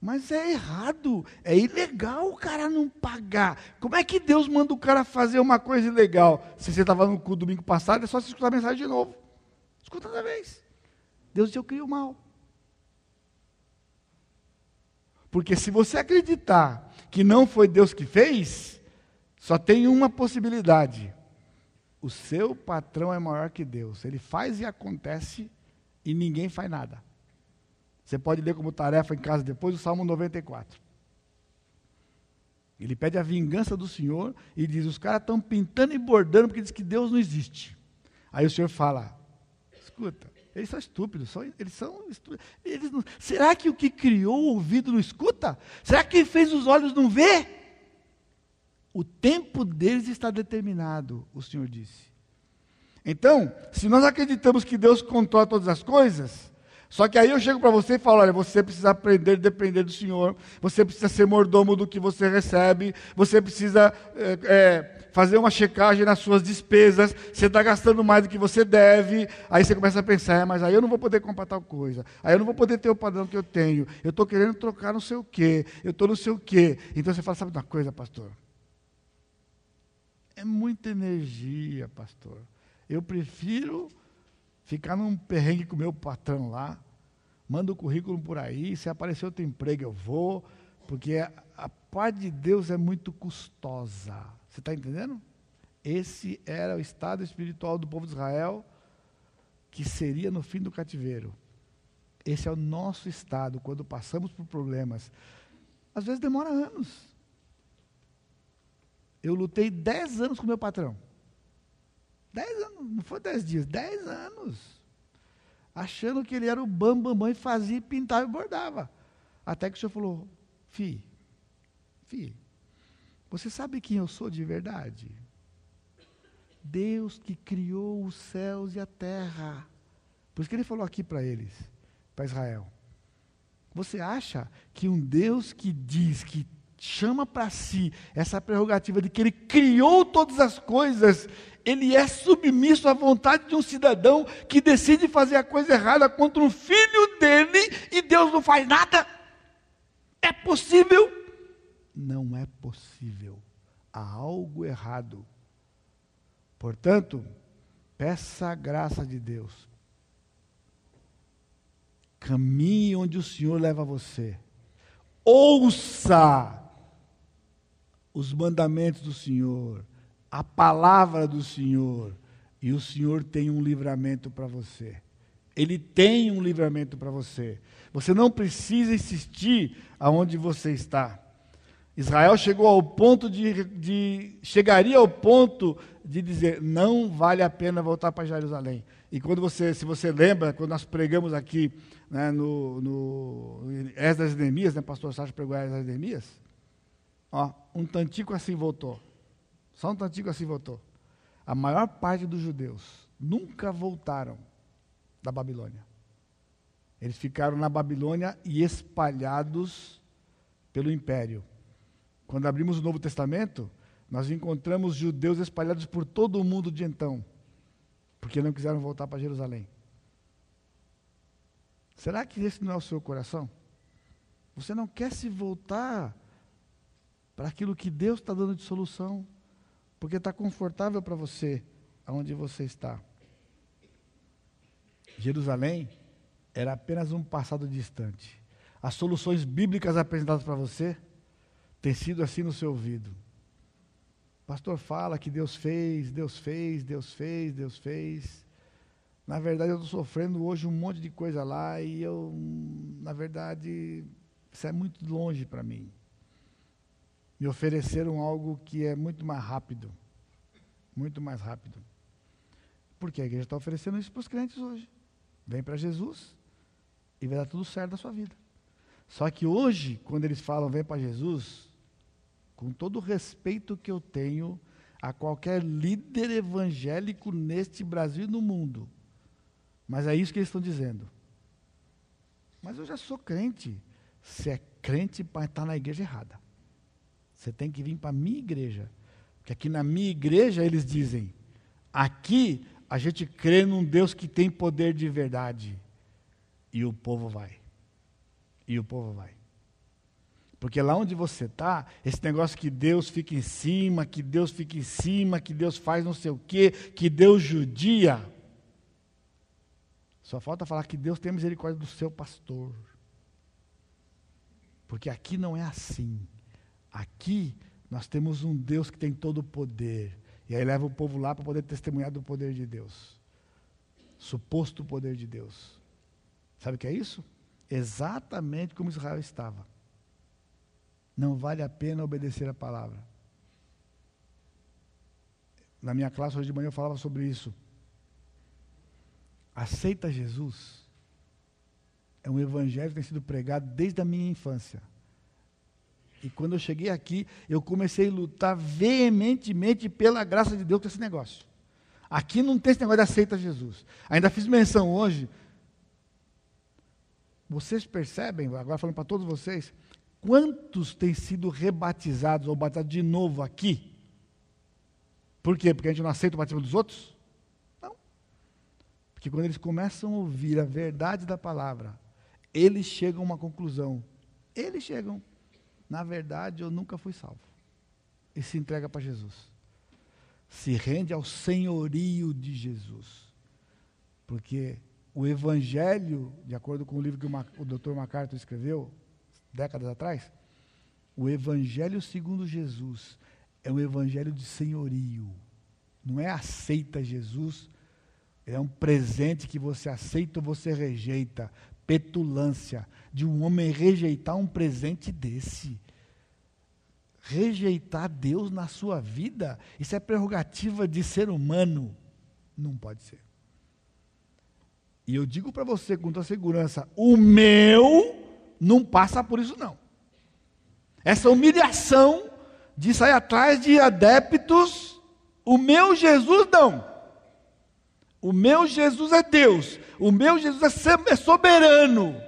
Mas é errado, é ilegal o cara não pagar. Como é que Deus manda o cara fazer uma coisa ilegal? Se você estava no culto domingo passado, é só você escutar a mensagem de novo. Escuta outra vez. Deus disse: Eu crio mal. Porque se você acreditar que não foi Deus que fez, só tem uma possibilidade. O seu patrão é maior que Deus. Ele faz e acontece e ninguém faz nada. Você pode ler como tarefa em casa depois o Salmo 94. Ele pede a vingança do Senhor e diz: os caras estão pintando e bordando porque diz que Deus não existe. Aí o Senhor fala: escuta, eles são estúpidos, são, eles são estúpidos. Eles não, será que o que criou o ouvido não escuta? Será que quem fez os olhos não vê? O tempo deles está determinado, o Senhor disse. Então, se nós acreditamos que Deus controla todas as coisas, só que aí eu chego para você e falo: olha, você precisa aprender a depender do Senhor, você precisa ser mordomo do que você recebe, você precisa é, é, fazer uma checagem nas suas despesas, você está gastando mais do que você deve. Aí você começa a pensar: é, mas aí eu não vou poder comprar tal coisa, aí eu não vou poder ter o padrão que eu tenho, eu estou querendo trocar não sei o quê, eu estou não sei o quê. Então você fala: sabe uma coisa, pastor? É muita energia, pastor. Eu prefiro ficar num perrengue com o meu patrão lá, manda o currículo por aí, se aparecer outro emprego eu vou, porque a parte de Deus é muito custosa. Você está entendendo? Esse era o estado espiritual do povo de Israel, que seria no fim do cativeiro. Esse é o nosso estado quando passamos por problemas. Às vezes demora anos. Eu lutei dez anos com meu patrão. Dez anos, não foi dez dias, dez anos. Achando que ele era o bambambam bam, bam, e fazia, pintava e bordava. Até que o senhor falou, fi, fi, você sabe quem eu sou de verdade? Deus que criou os céus e a terra. Por isso que ele falou aqui para eles, para Israel. Você acha que um Deus que diz que chama para si essa prerrogativa de que ele criou todas as coisas, ele é submisso à vontade de um cidadão que decide fazer a coisa errada contra um filho dele e Deus não faz nada? É possível? Não é possível. Há algo errado. Portanto, peça a graça de Deus. Caminhe onde o Senhor leva você. Ouça os mandamentos do Senhor, a palavra do Senhor, e o Senhor tem um livramento para você. Ele tem um livramento para você. Você não precisa insistir aonde você está. Israel chegou ao ponto de, de, chegaria ao ponto de dizer não vale a pena voltar para Jerusalém. E quando você, se você lembra, quando nós pregamos aqui né, no, no Esdras e Neemias, né, pastor Sérgio pregou Esdras e Neemias, ó, um tantico assim voltou. Só um tantico assim voltou. A maior parte dos judeus nunca voltaram da Babilônia. Eles ficaram na Babilônia e espalhados pelo império. Quando abrimos o Novo Testamento, nós encontramos judeus espalhados por todo o mundo de então, porque não quiseram voltar para Jerusalém. Será que esse não é o seu coração? Você não quer se voltar para aquilo que Deus está dando de solução, porque está confortável para você, aonde você está. Jerusalém era apenas um passado distante. As soluções bíblicas apresentadas para você têm sido assim no seu ouvido. Pastor fala que Deus fez, Deus fez, Deus fez, Deus fez. Na verdade, eu estou sofrendo hoje um monte de coisa lá e eu, na verdade, isso é muito longe para mim. Me ofereceram algo que é muito mais rápido. Muito mais rápido. Porque a igreja está oferecendo isso para os crentes hoje. Vem para Jesus e vai dar tudo certo na sua vida. Só que hoje, quando eles falam vem para Jesus, com todo o respeito que eu tenho a qualquer líder evangélico neste Brasil e no mundo, mas é isso que eles estão dizendo. Mas eu já sou crente. Você é crente estar na igreja errada. Você tem que vir para a minha igreja. Porque aqui na minha igreja eles dizem: aqui a gente crê num Deus que tem poder de verdade. E o povo vai. E o povo vai. Porque lá onde você está, esse negócio que Deus fica em cima, que Deus fica em cima, que Deus faz não sei o quê, que Deus judia. Só falta falar que Deus tem misericórdia do seu pastor. Porque aqui não é assim. Aqui nós temos um Deus que tem todo o poder. E aí leva o povo lá para poder testemunhar do poder de Deus. Suposto poder de Deus. Sabe o que é isso? Exatamente como Israel estava. Não vale a pena obedecer a palavra. Na minha classe hoje de manhã eu falava sobre isso. Aceita Jesus. É um evangelho que tem sido pregado desde a minha infância. E quando eu cheguei aqui, eu comecei a lutar veementemente pela graça de Deus com esse negócio. Aqui não tem esse negócio de aceita Jesus. Ainda fiz menção hoje. Vocês percebem, agora falando para todos vocês, quantos têm sido rebatizados ou batizados de novo aqui? Por quê? Porque a gente não aceita o batismo dos outros? Não. Porque quando eles começam a ouvir a verdade da palavra, eles chegam a uma conclusão. Eles chegam na verdade eu nunca fui salvo. E se entrega para Jesus. Se rende ao senhorio de Jesus. Porque o Evangelho, de acordo com o livro que o, Dr. MacArthur escreveu, décadas atrás, o Evangelho segundo Jesus é um Evangelho de senhorio. Não é aceita Jesus, é um presente que você aceita ou você rejeita petulância de um homem rejeitar um presente desse. Rejeitar Deus na sua vida, isso é prerrogativa de ser humano. Não pode ser. E eu digo para você com toda segurança: o meu não passa por isso, não. Essa humilhação de sair atrás de adeptos, o meu Jesus não. O meu Jesus é Deus. O meu Jesus é, é soberano.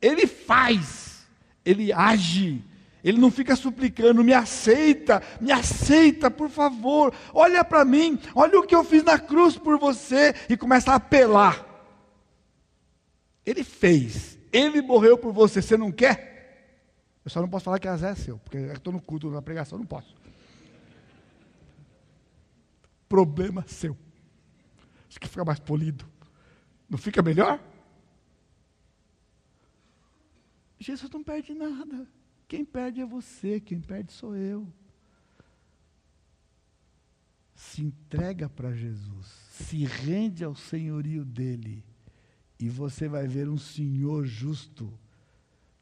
Ele faz. Ele age. Ele não fica suplicando, me aceita, me aceita, por favor. Olha para mim, olha o que eu fiz na cruz por você e começa a apelar. Ele fez, ele morreu por você, você não quer? Eu só não posso falar que Azé é seu, porque eu estou no culto, na pregação, não posso. Problema seu. Acho que fica mais polido. Não fica melhor? Jesus não perde nada. Quem perde é você, quem perde sou eu. Se entrega para Jesus, se rende ao senhorio dele, e você vai ver um Senhor justo,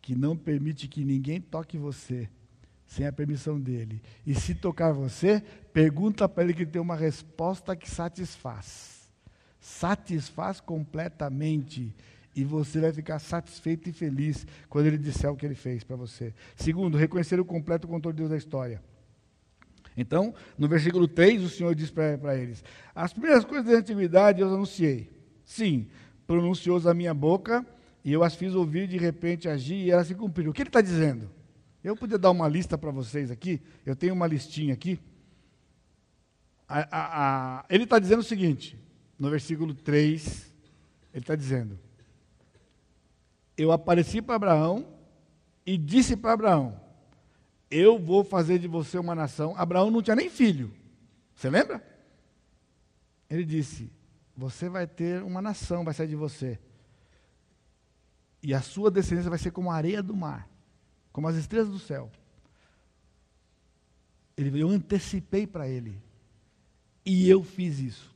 que não permite que ninguém toque você sem a permissão dele. E se tocar você, pergunta para ele que tem uma resposta que satisfaz. Satisfaz completamente e você vai ficar satisfeito e feliz quando ele disser o que ele fez para você. Segundo, reconhecer o completo controle de Deus da história. Então, no versículo 3, o Senhor diz para eles: As primeiras coisas da antiguidade eu anunciei. Sim, pronunciou-os a minha boca, e eu as fiz ouvir, de repente agir, e elas se cumpriram. O que ele está dizendo? Eu podia dar uma lista para vocês aqui, eu tenho uma listinha aqui. A, a, a, ele está dizendo o seguinte, no versículo 3, ele está dizendo: eu apareci para Abraão e disse para Abraão: Eu vou fazer de você uma nação. Abraão não tinha nem filho. Você lembra? Ele disse: Você vai ter uma nação, vai sair de você. E a sua descendência vai ser como a areia do mar, como as estrelas do céu. Ele, eu antecipei para ele. E eu fiz isso.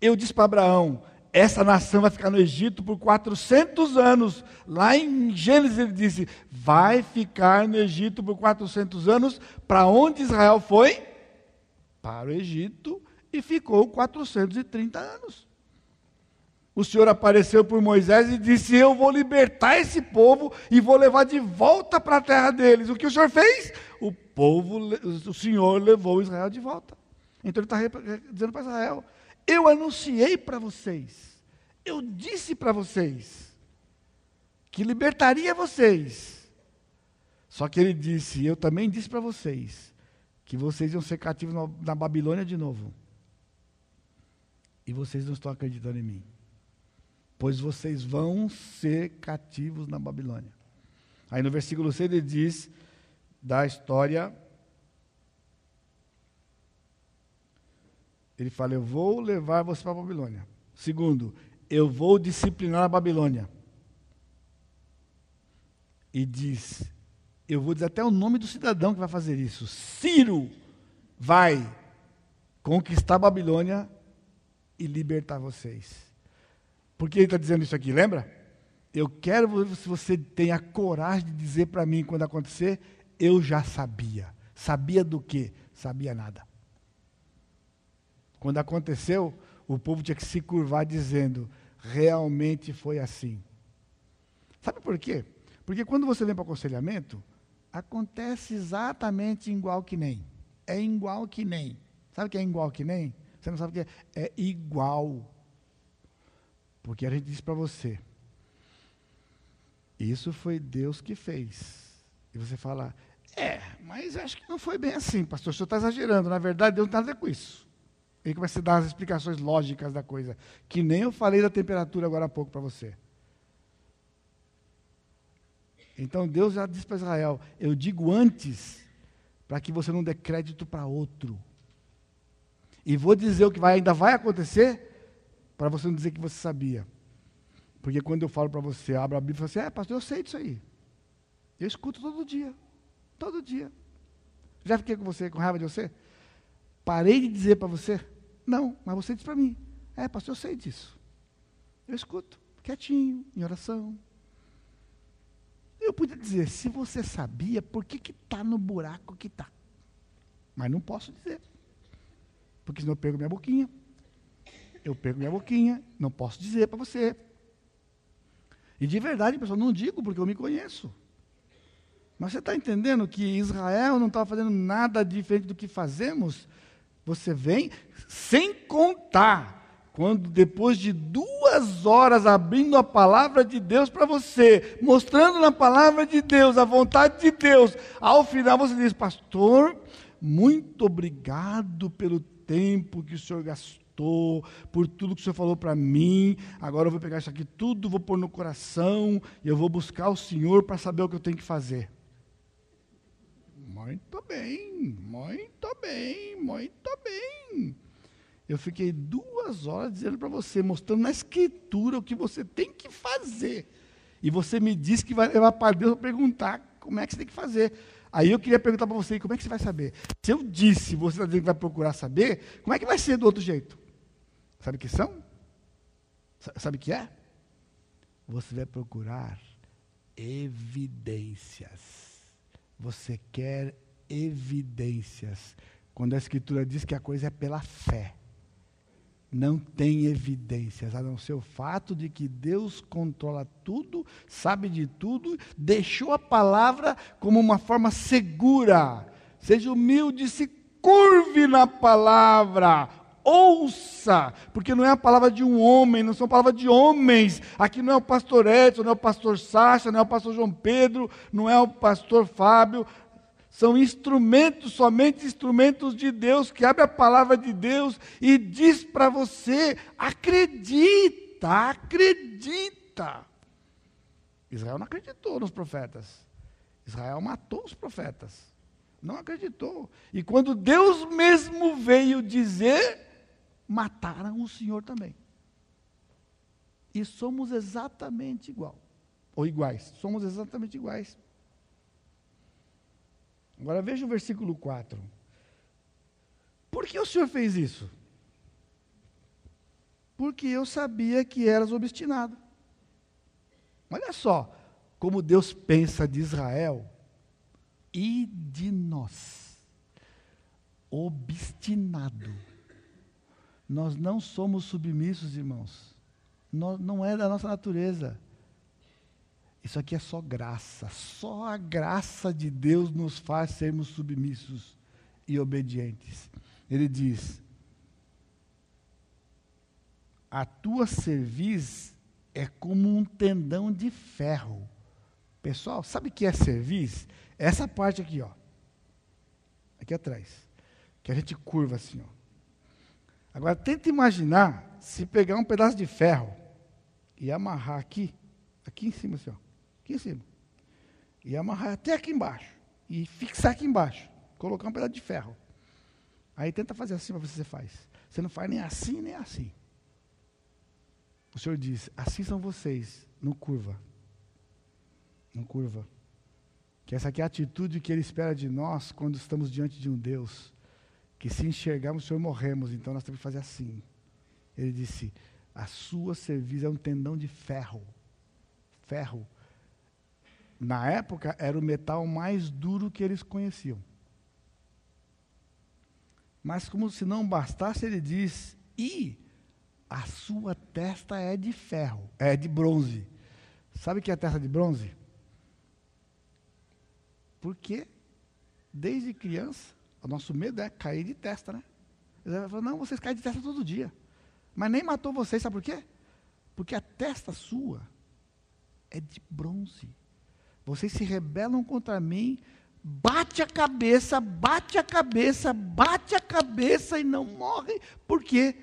Eu disse para Abraão: essa nação vai ficar no Egito por 400 anos. Lá em Gênesis ele disse: vai ficar no Egito por 400 anos. Para onde Israel foi? Para o Egito e ficou 430 anos. O Senhor apareceu por Moisés e disse: Eu vou libertar esse povo e vou levar de volta para a terra deles. O que o Senhor fez? O povo, o Senhor levou Israel de volta. Então ele está dizendo para Israel: eu anunciei para vocês, eu disse para vocês, que libertaria vocês. Só que ele disse, eu também disse para vocês, que vocês iam ser cativos na Babilônia de novo. E vocês não estão acreditando em mim. Pois vocês vão ser cativos na Babilônia. Aí no versículo 6 ele diz da história Ele fala: Eu vou levar você para a Babilônia. Segundo, eu vou disciplinar a Babilônia. E diz: Eu vou dizer até o nome do cidadão que vai fazer isso. Ciro vai conquistar a Babilônia e libertar vocês. Por que ele está dizendo isso aqui? Lembra? Eu quero que você tenha coragem de dizer para mim quando acontecer, eu já sabia. Sabia do quê? Sabia nada. Quando aconteceu, o povo tinha que se curvar dizendo: realmente foi assim. Sabe por quê? Porque quando você vem para o aconselhamento, acontece exatamente igual que nem. É igual que nem. Sabe o que é igual que nem? Você não sabe o que é? É igual. Porque a gente diz para você: isso foi Deus que fez. E você fala: é, mas acho que não foi bem assim, pastor. O senhor está exagerando. Na verdade, Deus não tem nada a ver com isso. Ele começa a dar as explicações lógicas da coisa, que nem eu falei da temperatura agora há pouco para você. Então Deus já disse para Israel: Eu digo antes, para que você não dê crédito para outro. E vou dizer o que vai, ainda vai acontecer, para você não dizer que você sabia. Porque quando eu falo para você, abra a Bíblia e fala assim: É, pastor, eu sei disso aí. Eu escuto todo dia. Todo dia. Já fiquei com você, com raiva de você? Parei de dizer para você? Não, mas você diz para mim. É, pastor, eu sei disso. Eu escuto, quietinho, em oração. Eu podia dizer, se você sabia, por que está no buraco que está? Mas não posso dizer. Porque senão eu pego minha boquinha. Eu pego minha boquinha, não posso dizer para você. E de verdade, pessoal, não digo porque eu me conheço. Mas você está entendendo que Israel não estava fazendo nada diferente do que fazemos? Você vem sem contar quando depois de duas horas abrindo a palavra de Deus para você, mostrando na palavra de Deus a vontade de Deus, ao final você diz, pastor, muito obrigado pelo tempo que o senhor gastou, por tudo que o senhor falou para mim. Agora eu vou pegar isso aqui tudo, vou pôr no coração e eu vou buscar o senhor para saber o que eu tenho que fazer. Muito bem, muito bem, muito bem. Eu fiquei duas horas dizendo para você, mostrando na escritura o que você tem que fazer. E você me disse que vai levar para Deus perguntar como é que você tem que fazer. Aí eu queria perguntar para você, como é que você vai saber? Se eu disse, você está dizendo que vai procurar saber, como é que vai ser do outro jeito? Sabe o que são? Sabe o que é? Você vai procurar evidências. Você quer evidências. Quando a Escritura diz que a coisa é pela fé não tem evidências, a não ser o fato de que Deus controla tudo, sabe de tudo, deixou a palavra como uma forma segura. Seja humilde, se curve na palavra, ouça, porque não é a palavra de um homem, não são palavras de homens. Aqui não é o pastor Edson, não é o pastor Sacha, não é o pastor João Pedro, não é o pastor Fábio, são instrumentos, somente instrumentos de Deus, que abre a palavra de Deus e diz para você: acredita, acredita. Israel não acreditou nos profetas. Israel matou os profetas. Não acreditou. E quando Deus mesmo veio dizer, mataram o Senhor também. E somos exatamente igual. Ou iguais. Somos exatamente iguais. Agora veja o versículo 4. Por que o Senhor fez isso? Porque eu sabia que eras obstinado. Olha só como Deus pensa de Israel e de nós. Obstinado. Nós não somos submissos, irmãos. Não é da nossa natureza. Isso aqui é só graça. Só a graça de Deus nos faz sermos submissos e obedientes. Ele diz: A tua cerviz é como um tendão de ferro. Pessoal, sabe o que é cerviz? Essa parte aqui, ó. Aqui atrás. Que a gente curva assim, ó. Agora tenta imaginar se pegar um pedaço de ferro e amarrar aqui, aqui em cima assim, ó aqui em cima. E amarrar até aqui embaixo. E fixar aqui embaixo. Colocar um pedaço de ferro. Aí tenta fazer assim para ver se você faz. Você não faz nem assim, nem assim. O Senhor diz: assim são vocês, no curva. No curva. Que essa aqui é a atitude que Ele espera de nós quando estamos diante de um Deus. Que se enxergarmos, o Senhor morremos, então nós temos que fazer assim. Ele disse: a sua serviço é um tendão de ferro. Ferro na época, era o metal mais duro que eles conheciam. Mas, como se não bastasse, ele diz: e a sua testa é de ferro, é de bronze. Sabe o que é a testa de bronze? Porque, desde criança, o nosso medo é cair de testa, né? Ele vai falar, não, vocês caem de testa todo dia. Mas nem matou vocês, sabe por quê? Porque a testa sua é de bronze. Vocês se rebelam contra mim, bate a cabeça, bate a cabeça, bate a cabeça e não morre, porque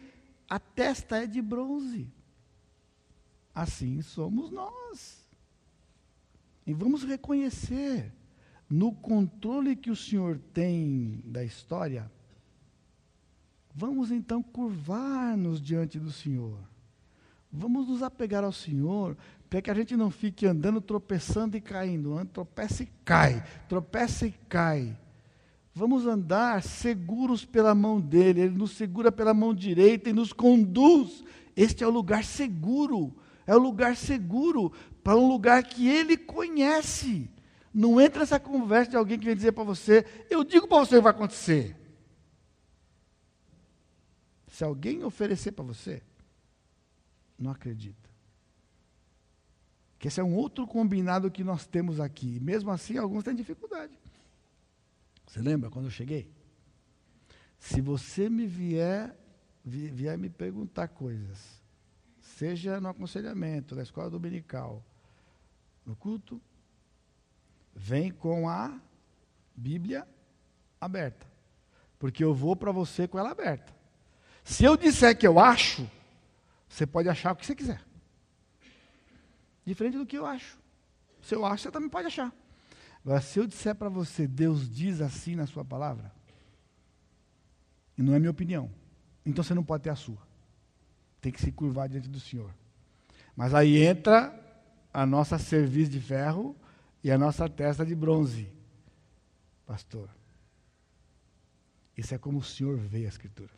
a testa é de bronze. Assim somos nós. E vamos reconhecer no controle que o Senhor tem da história, vamos então curvar-nos diante do Senhor. Vamos nos apegar ao Senhor, para que a gente não fique andando tropeçando e caindo. Tropeça e cai, tropeça e cai. Vamos andar seguros pela mão dele, ele nos segura pela mão direita e nos conduz. Este é o lugar seguro, é o lugar seguro para um lugar que ele conhece. Não entra nessa conversa de alguém que vem dizer para você, eu digo para você o que vai acontecer. Se alguém oferecer para você, não acredita. Que esse é um outro combinado que nós temos aqui. Mesmo assim, alguns têm dificuldade. Você lembra quando eu cheguei? Se você me vier, vier me perguntar coisas, seja no aconselhamento, na escola dominical, no culto, vem com a Bíblia aberta. Porque eu vou para você com ela aberta. Se eu disser que eu acho, você pode achar o que você quiser. Diferente do que eu acho. Se eu acho, você também pode achar. Agora, se eu disser para você, Deus diz assim na sua palavra, e não é minha opinião, então você não pode ter a sua. Tem que se curvar diante do Senhor. Mas aí entra a nossa cerviz de ferro e a nossa testa de bronze, pastor. Isso é como o Senhor vê a Escritura.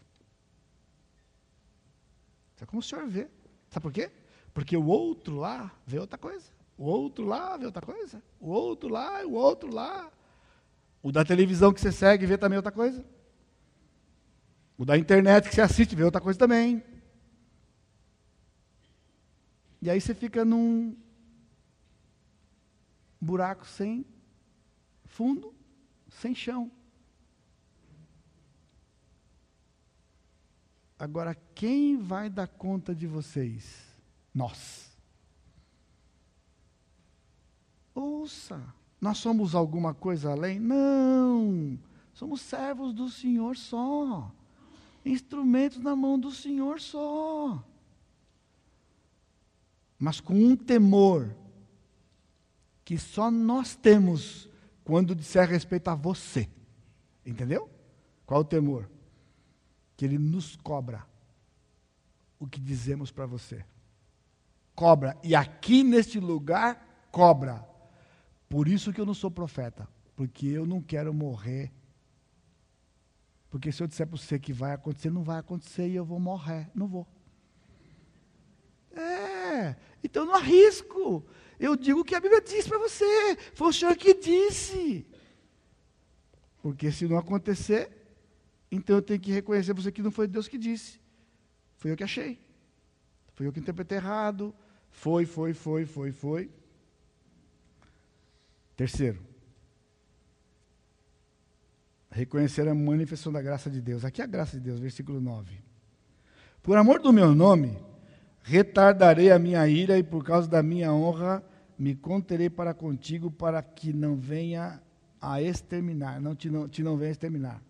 Isso é como o Senhor vê. Sabe por quê? Porque o outro lá vê outra coisa. O outro lá vê outra coisa. O outro lá, o outro lá. O da televisão que você segue vê também outra coisa. O da internet que você assiste vê outra coisa também. E aí você fica num buraco sem fundo, sem chão. Agora, quem vai dar conta de vocês? Nós. Ouça, nós somos alguma coisa além? Não, somos servos do Senhor só. Instrumentos na mão do Senhor só. Mas com um temor que só nós temos quando disser respeito a você. Entendeu? Qual o temor? que Ele nos cobra o que dizemos para você. Cobra. E aqui neste lugar, cobra. Por isso que eu não sou profeta. Porque eu não quero morrer. Porque se eu disser para você que vai acontecer, não vai acontecer e eu vou morrer. Não vou. É. Então eu não arrisco. Eu digo o que a Bíblia diz para você. Foi o Senhor que disse. Porque se não acontecer, então eu tenho que reconhecer você que não foi Deus que disse. Foi eu que achei. Foi eu que interpretei errado. Foi, foi, foi, foi, foi. Terceiro. Reconhecer a manifestação da graça de Deus. Aqui é a graça de Deus, versículo 9. Por amor do meu nome, retardarei a minha ira e por causa da minha honra me conterei para contigo para que não venha a exterminar, não te não, te não venha exterminar.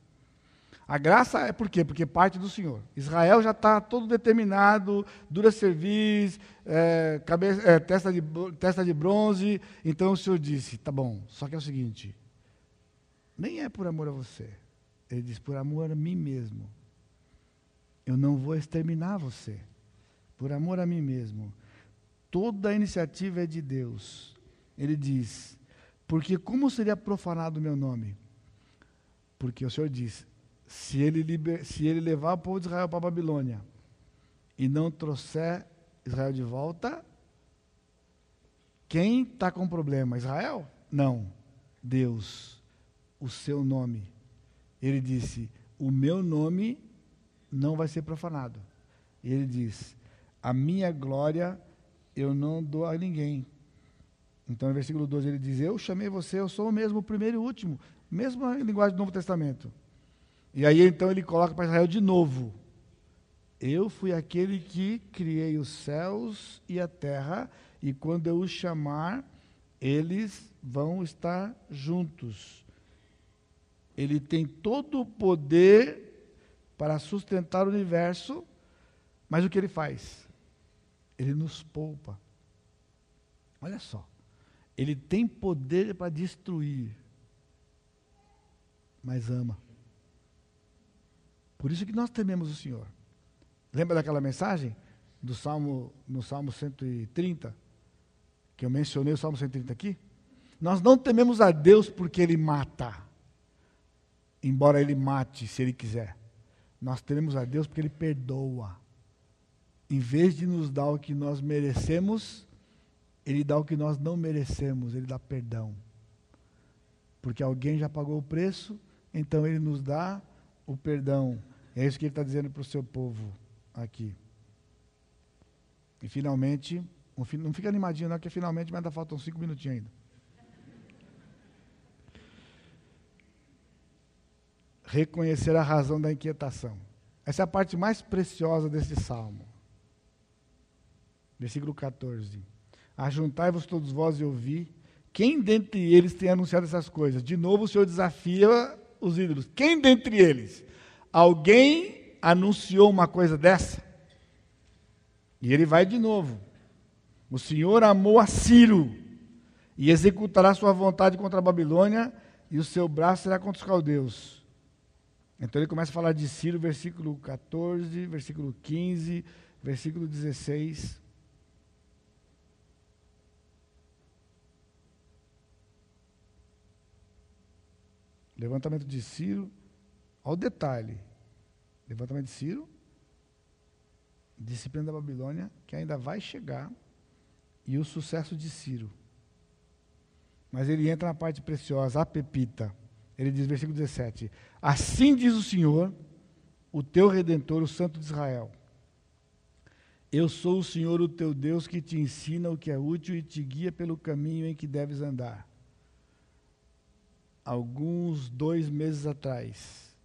A graça é por quê? Porque parte do Senhor. Israel já está todo determinado, dura cerviz, é, cabeça, é, testa, de, testa de bronze. Então o Senhor disse: tá bom, só que é o seguinte: nem é por amor a você. Ele diz: por amor a mim mesmo. Eu não vou exterminar você. Por amor a mim mesmo. Toda a iniciativa é de Deus. Ele diz: porque como seria profanado o meu nome? Porque o Senhor diz: se ele, liber, se ele levar o povo de Israel para a Babilônia e não trouxer Israel de volta, quem está com problema? Israel? Não. Deus, o seu nome. Ele disse: O meu nome não vai ser profanado. E ele diz: A minha glória eu não dou a ninguém. Então, no versículo 12, ele diz: Eu chamei você, eu sou o mesmo, o primeiro e o último. Mesma linguagem do Novo Testamento. E aí então ele coloca para Israel de novo: Eu fui aquele que criei os céus e a terra, e quando eu os chamar, eles vão estar juntos. Ele tem todo o poder para sustentar o universo, mas o que ele faz? Ele nos poupa. Olha só. Ele tem poder para destruir, mas ama. Por isso que nós tememos o Senhor. Lembra daquela mensagem do Salmo no Salmo 130, que eu mencionei o Salmo 130 aqui? Nós não tememos a Deus porque ele mata. Embora ele mate se ele quiser. Nós tememos a Deus porque ele perdoa. Em vez de nos dar o que nós merecemos, ele dá o que nós não merecemos, ele dá perdão. Porque alguém já pagou o preço, então ele nos dá o perdão. É isso que ele está dizendo para o seu povo aqui. E finalmente, não fica animadinho não, que finalmente, ainda faltam cinco minutinhos ainda. Reconhecer a razão da inquietação. Essa é a parte mais preciosa desse salmo. Versículo 14. Ajuntai-vos todos vós e ouvi. Quem dentre eles tem anunciado essas coisas? De novo o Senhor desafia os ídolos. Quem dentre eles? Alguém anunciou uma coisa dessa? E ele vai de novo. O Senhor amou a Ciro e executará sua vontade contra a Babilônia e o seu braço será contra os caldeus. Então ele começa a falar de Ciro, versículo 14, versículo 15, versículo 16. Levantamento de Ciro, ao detalhe. Levantamento de Ciro, disciplina da Babilônia, que ainda vai chegar, e o sucesso de Ciro. Mas ele entra na parte preciosa, a pepita. Ele diz, versículo 17: Assim diz o Senhor, o teu redentor, o Santo de Israel. Eu sou o Senhor, o teu Deus, que te ensina o que é útil e te guia pelo caminho em que deves andar. Alguns dois meses atrás,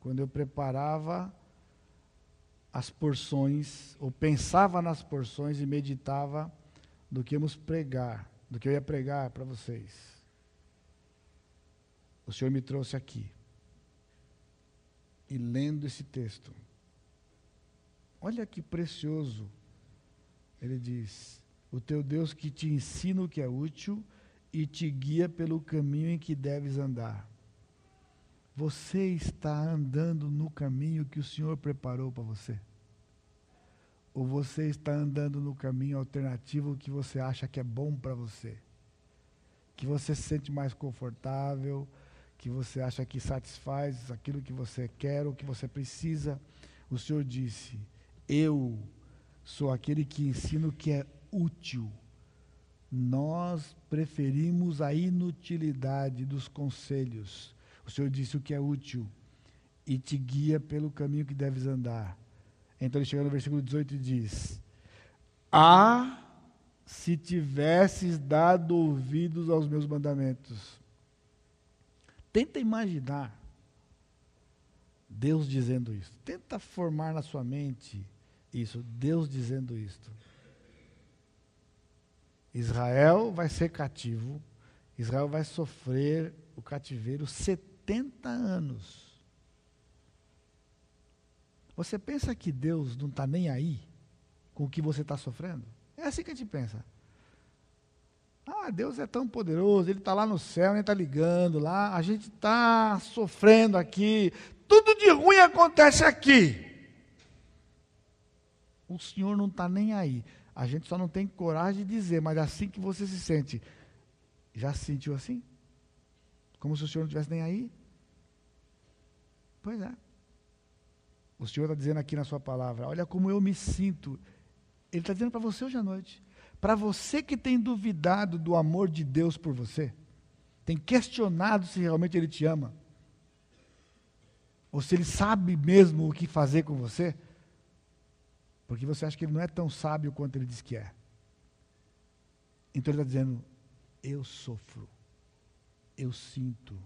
quando eu preparava as porções, ou pensava nas porções e meditava do que íamos pregar, do que eu ia pregar para vocês o Senhor me trouxe aqui. E lendo esse texto, olha que precioso. Ele diz: O teu Deus que te ensina o que é útil e te guia pelo caminho em que deves andar. Você está andando no caminho que o Senhor preparou para você? Ou você está andando no caminho alternativo que você acha que é bom para você? Que você se sente mais confortável, que você acha que satisfaz aquilo que você quer ou que você precisa. O Senhor disse: Eu sou aquele que ensino que é útil. Nós preferimos a inutilidade dos conselhos. O Senhor disse o que é útil e te guia pelo caminho que deves andar. Então ele chega no versículo 18 e diz: Ah, se tivesses dado ouvidos aos meus mandamentos Tenta imaginar Deus dizendo isso. Tenta formar na sua mente isso, Deus dizendo isto. Israel vai ser cativo, Israel vai sofrer o cativeiro 70 anos. Você pensa que Deus não está nem aí com o que você está sofrendo? É assim que a gente pensa. Ah, Deus é tão poderoso, Ele está lá no céu, Ele está ligando lá, a gente está sofrendo aqui, tudo de ruim acontece aqui. O Senhor não está nem aí. A gente só não tem coragem de dizer, mas assim que você se sente. Já se sentiu assim? Como se o Senhor não estivesse nem aí? Pois é. O Senhor está dizendo aqui na sua palavra: olha como eu me sinto. Ele está dizendo para você hoje à noite. Para você que tem duvidado do amor de Deus por você, tem questionado se realmente Ele te ama, ou se Ele sabe mesmo o que fazer com você, porque você acha que Ele não é tão sábio quanto Ele diz que é. Então Ele está dizendo: Eu sofro, eu sinto.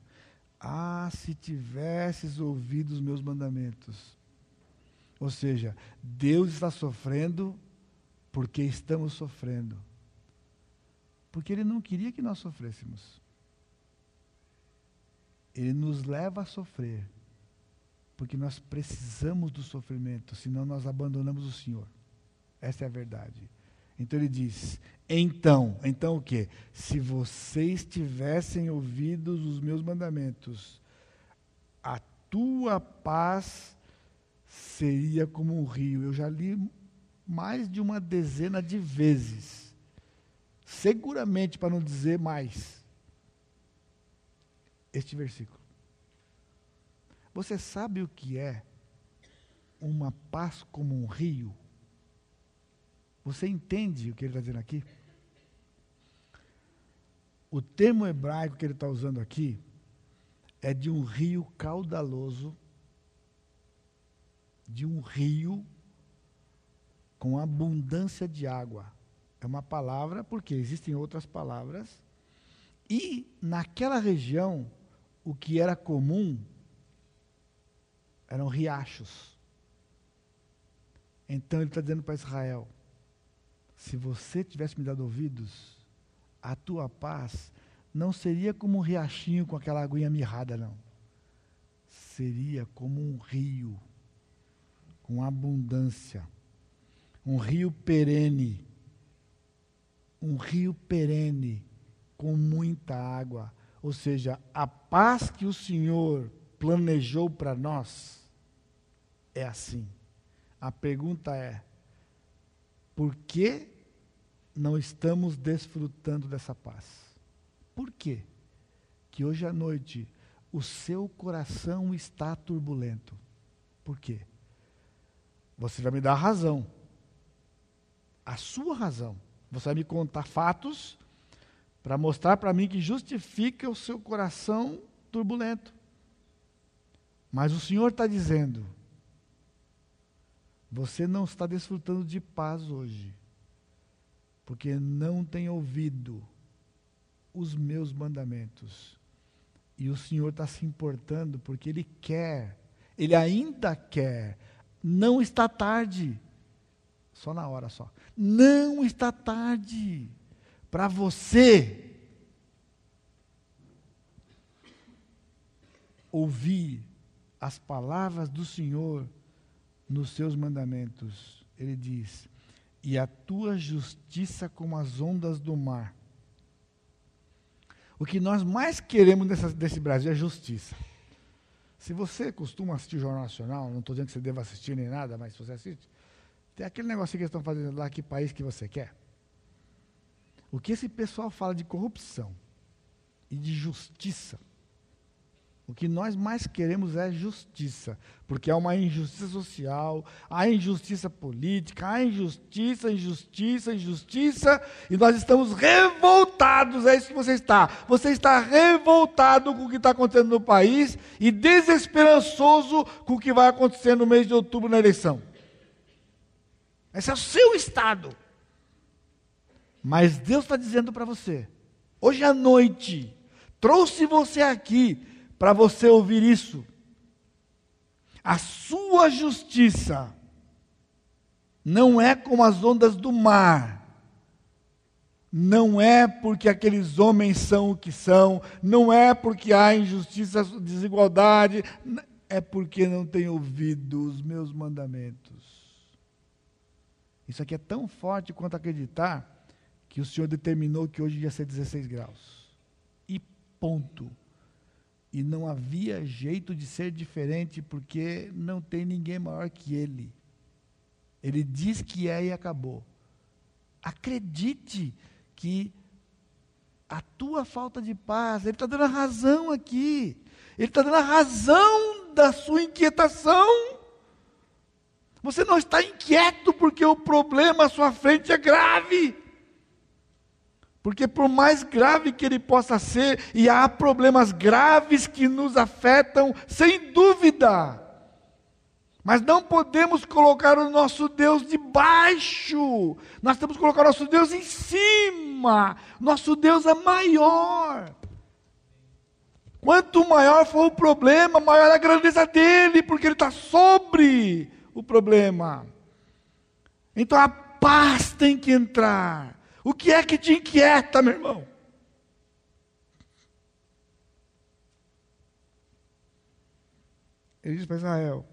Ah, se tivesses ouvido os meus mandamentos. Ou seja, Deus está sofrendo porque estamos sofrendo. Porque Ele não queria que nós sofrêssemos. Ele nos leva a sofrer, porque nós precisamos do sofrimento, senão nós abandonamos o Senhor. Essa é a verdade. Então ele diz: então, então o que? Se vocês tivessem ouvido os meus mandamentos, a tua paz seria como um rio. Eu já li mais de uma dezena de vezes. Seguramente, para não dizer mais. Este versículo. Você sabe o que é uma paz como um rio? Você entende o que ele está dizendo aqui? O termo hebraico que ele está usando aqui é de um rio caudaloso, de um rio com abundância de água. É uma palavra, porque existem outras palavras. E naquela região, o que era comum eram riachos. Então ele está dizendo para Israel: se você tivesse me dado ouvidos, a tua paz não seria como um riachinho com aquela aguinha mirrada, não. Seria como um rio, com abundância um rio perene, um rio perene com muita água. Ou seja, a paz que o Senhor planejou para nós é assim. A pergunta é: por que não estamos desfrutando dessa paz? Por quê? Que hoje à noite o seu coração está turbulento. Por quê? Você vai me dar a razão. A sua razão. Você vai me contar fatos para mostrar para mim que justifica o seu coração turbulento. Mas o Senhor está dizendo: você não está desfrutando de paz hoje, porque não tem ouvido os meus mandamentos. E o Senhor está se importando porque Ele quer, Ele ainda quer. Não está tarde. Só na hora só. Não está tarde para você ouvir as palavras do Senhor nos seus mandamentos. Ele diz: E a tua justiça como as ondas do mar. O que nós mais queremos dessa, desse Brasil é justiça. Se você costuma assistir Jornal Nacional, não estou dizendo que você deva assistir nem nada, mas se você assiste, tem aquele negócio que eles estão fazendo lá, que país que você quer. O que esse pessoal fala de corrupção e de justiça, o que nós mais queremos é justiça, porque há uma injustiça social, há injustiça política, há injustiça, injustiça, injustiça, e nós estamos revoltados, é isso que você está. Você está revoltado com o que está acontecendo no país e desesperançoso com o que vai acontecer no mês de outubro na eleição. Esse é o seu estado. Mas Deus está dizendo para você, hoje à noite, trouxe você aqui para você ouvir isso. A sua justiça não é como as ondas do mar. Não é porque aqueles homens são o que são, não é porque há injustiça, desigualdade, é porque não tem ouvido os meus mandamentos. Isso aqui é tão forte quanto acreditar que o Senhor determinou que hoje ia ser 16 graus. E ponto. E não havia jeito de ser diferente, porque não tem ninguém maior que Ele. Ele diz que é e acabou. Acredite que a tua falta de paz, Ele está dando a razão aqui. Ele está dando a razão da sua inquietação. Você não está inquieto porque o problema à sua frente é grave. Porque por mais grave que ele possa ser, e há problemas graves que nos afetam, sem dúvida. Mas não podemos colocar o nosso Deus debaixo. Nós temos que colocar o nosso Deus em cima. Nosso Deus é maior. Quanto maior for o problema, maior é a grandeza dele, porque ele está sobre o problema. Então a paz tem que entrar. O que é que te inquieta, meu irmão? Ele diz para Israel: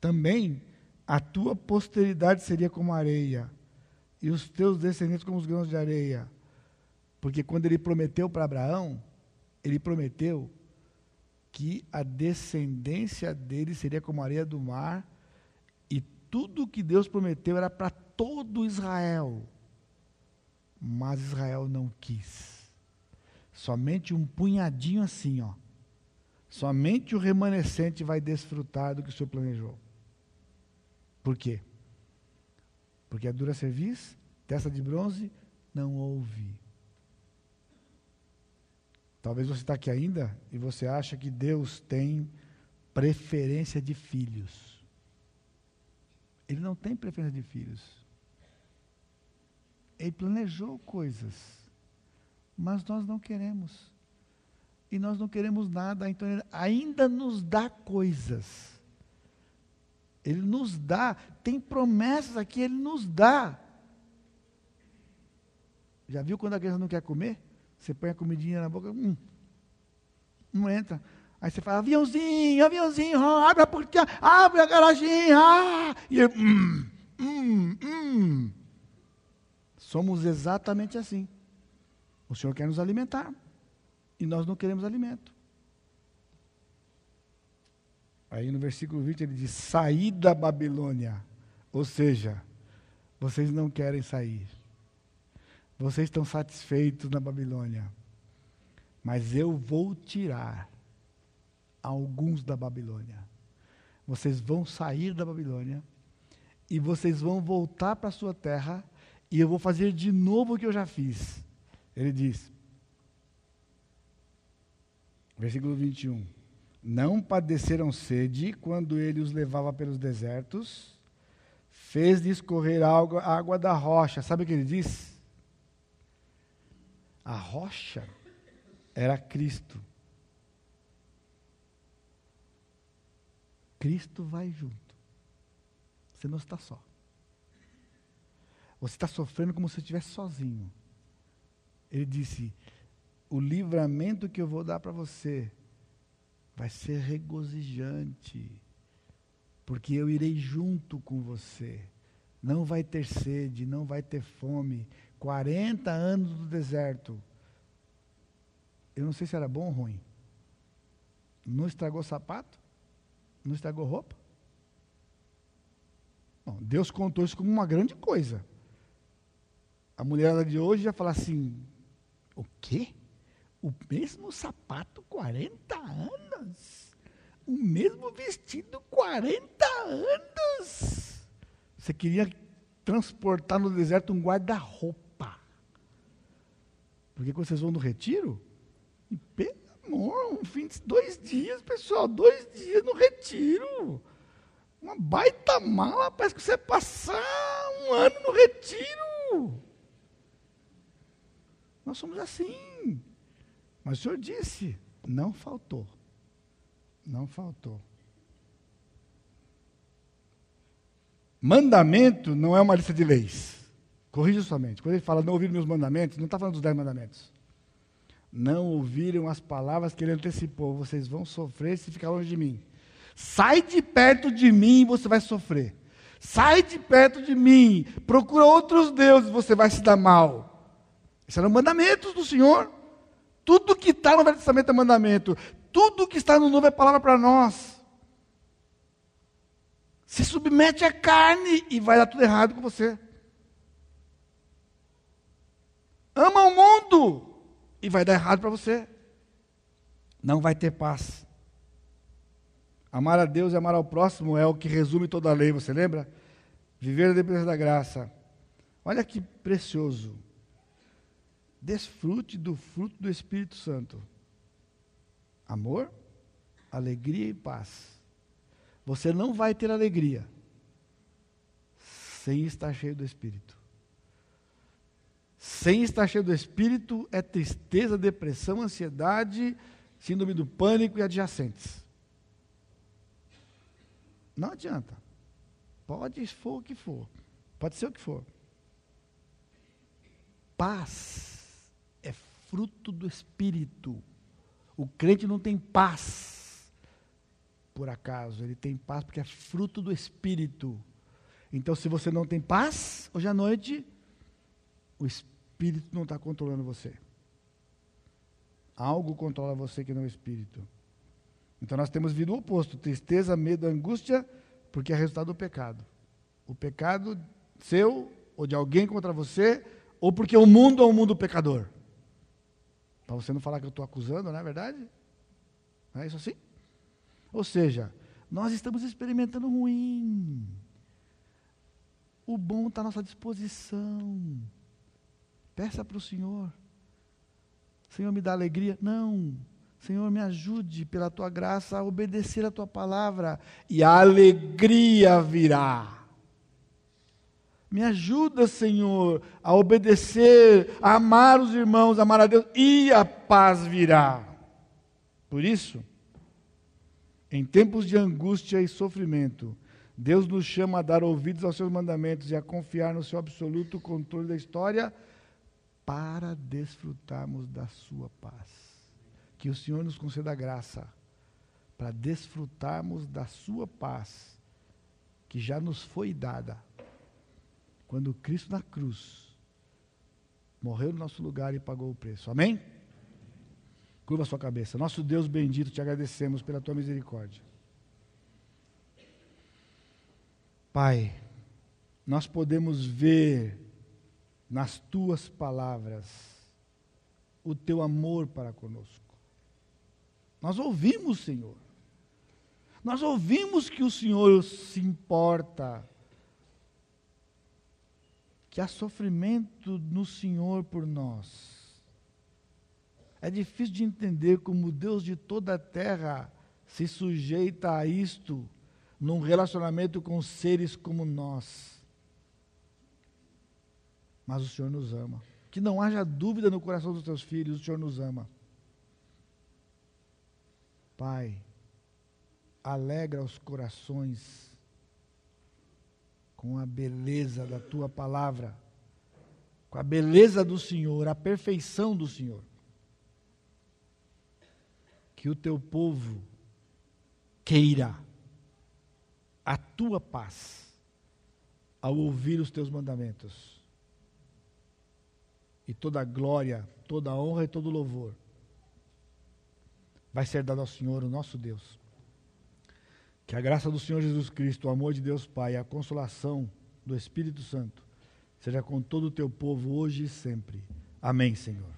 também a tua posteridade seria como areia, e os teus descendentes como os grãos de areia. Porque quando ele prometeu para Abraão, ele prometeu que a descendência dele seria como a areia do mar, e tudo o que Deus prometeu era para todo Israel. Mas Israel não quis. Somente um punhadinho assim, ó. Somente o remanescente vai desfrutar do que o Senhor planejou. Por quê? Porque a dura cerviz, testa de bronze, não ouve. Talvez você está aqui ainda e você acha que Deus tem preferência de filhos. Ele não tem preferência de filhos. Ele planejou coisas, mas nós não queremos. E nós não queremos nada, então ele ainda nos dá coisas. Ele nos dá, tem promessas aqui, ele nos dá. Já viu quando a criança não quer comer? Você põe a comidinha na boca, hum, não entra. Aí você fala, aviãozinho, aviãozinho, abre a portinha, abre a garaginha, ah! e ele, hum, hum, hum. Somos exatamente assim. O Senhor quer nos alimentar e nós não queremos alimento. Aí no versículo 20 ele diz: sair da Babilônia. Ou seja, vocês não querem sair. Vocês estão satisfeitos na Babilônia. Mas eu vou tirar alguns da Babilônia. Vocês vão sair da Babilônia e vocês vão voltar para a sua terra e eu vou fazer de novo o que eu já fiz. Ele diz, versículo 21. Não padeceram sede quando ele os levava pelos desertos, fez de escorrer água, água da rocha. Sabe o que ele diz? A rocha era Cristo. Cristo vai junto. Você não está só. Você está sofrendo como se estivesse sozinho. Ele disse: O livramento que eu vou dar para você vai ser regozijante, porque eu irei junto com você. Não vai ter sede, não vai ter fome. 40 anos do deserto. Eu não sei se era bom ou ruim. Não estragou sapato? Não estragou roupa? Bom, Deus contou isso como uma grande coisa. A mulher de hoje já fala assim: o quê? O mesmo sapato 40 anos? O mesmo vestido 40 anos? Você queria transportar no deserto um guarda-roupa. Porque quando vocês vão no retiro, pelo amor, um fim de dois dias, pessoal, dois dias no retiro. Uma baita mala, parece que você vai passar um ano no retiro. Nós somos assim. Mas o Senhor disse, não faltou. Não faltou. Mandamento não é uma lista de leis. Corrija somente. Quando ele fala não ouvir meus mandamentos, não está falando dos dez mandamentos. Não ouviram as palavras que ele antecipou. Vocês vão sofrer se ficar longe de mim. Sai de perto de mim e você vai sofrer. Sai de perto de mim. Procura outros deuses e você vai se dar mal. Esses eram mandamentos do Senhor. Tudo que está no Velho Testamento é mandamento. Tudo que está no Novo é palavra para nós. Se submete à carne e vai dar tudo errado com você. Ama o mundo e vai dar errado para você. Não vai ter paz. Amar a Deus e amar ao próximo é o que resume toda a lei, você lembra? Viver na dependência da graça. Olha que precioso. Desfrute do fruto do Espírito Santo: amor, alegria e paz. Você não vai ter alegria sem estar cheio do Espírito. Sem estar cheio do Espírito é tristeza, depressão, ansiedade, síndrome do pânico e adjacentes. Não adianta. Pode for o que for. Pode ser o que for. Paz fruto do Espírito. O crente não tem paz por acaso, ele tem paz porque é fruto do Espírito. Então, se você não tem paz, hoje à noite, o Espírito não está controlando você. Algo controla você que não é o Espírito. Então, nós temos vindo o oposto: tristeza, medo, angústia, porque é resultado do pecado. O pecado seu ou de alguém contra você, ou porque o mundo é um mundo pecador. Para você não falar que eu estou acusando, não é verdade? Não é isso assim? Ou seja, nós estamos experimentando ruim. O bom está à nossa disposição. Peça para o Senhor. Senhor, me dá alegria. Não. Senhor, me ajude pela tua graça a obedecer a tua palavra. E a alegria virá. Me ajuda, Senhor, a obedecer, a amar os irmãos, a amar a Deus, e a paz virá. Por isso, em tempos de angústia e sofrimento, Deus nos chama a dar ouvidos aos seus mandamentos e a confiar no seu absoluto controle da história para desfrutarmos da sua paz. Que o Senhor nos conceda graça para desfrutarmos da sua paz, que já nos foi dada quando Cristo na cruz morreu no nosso lugar e pagou o preço. Amém? Curva sua cabeça. Nosso Deus bendito, te agradecemos pela tua misericórdia. Pai, nós podemos ver nas tuas palavras o teu amor para conosco. Nós ouvimos, Senhor, Nós ouvimos que o Senhor se importa, que há sofrimento no Senhor por nós. É difícil de entender como Deus de toda a terra se sujeita a isto num relacionamento com seres como nós. Mas o Senhor nos ama. Que não haja dúvida no coração dos teus filhos, o Senhor nos ama. Pai, alegra os corações com a beleza da tua palavra, com a beleza do Senhor, a perfeição do Senhor. Que o teu povo queira a tua paz ao ouvir os teus mandamentos. E toda glória, toda honra e todo louvor vai ser dado ao Senhor, o nosso Deus. Que a graça do Senhor Jesus Cristo, o amor de Deus Pai, a consolação do Espírito Santo seja com todo o teu povo hoje e sempre. Amém, Senhor.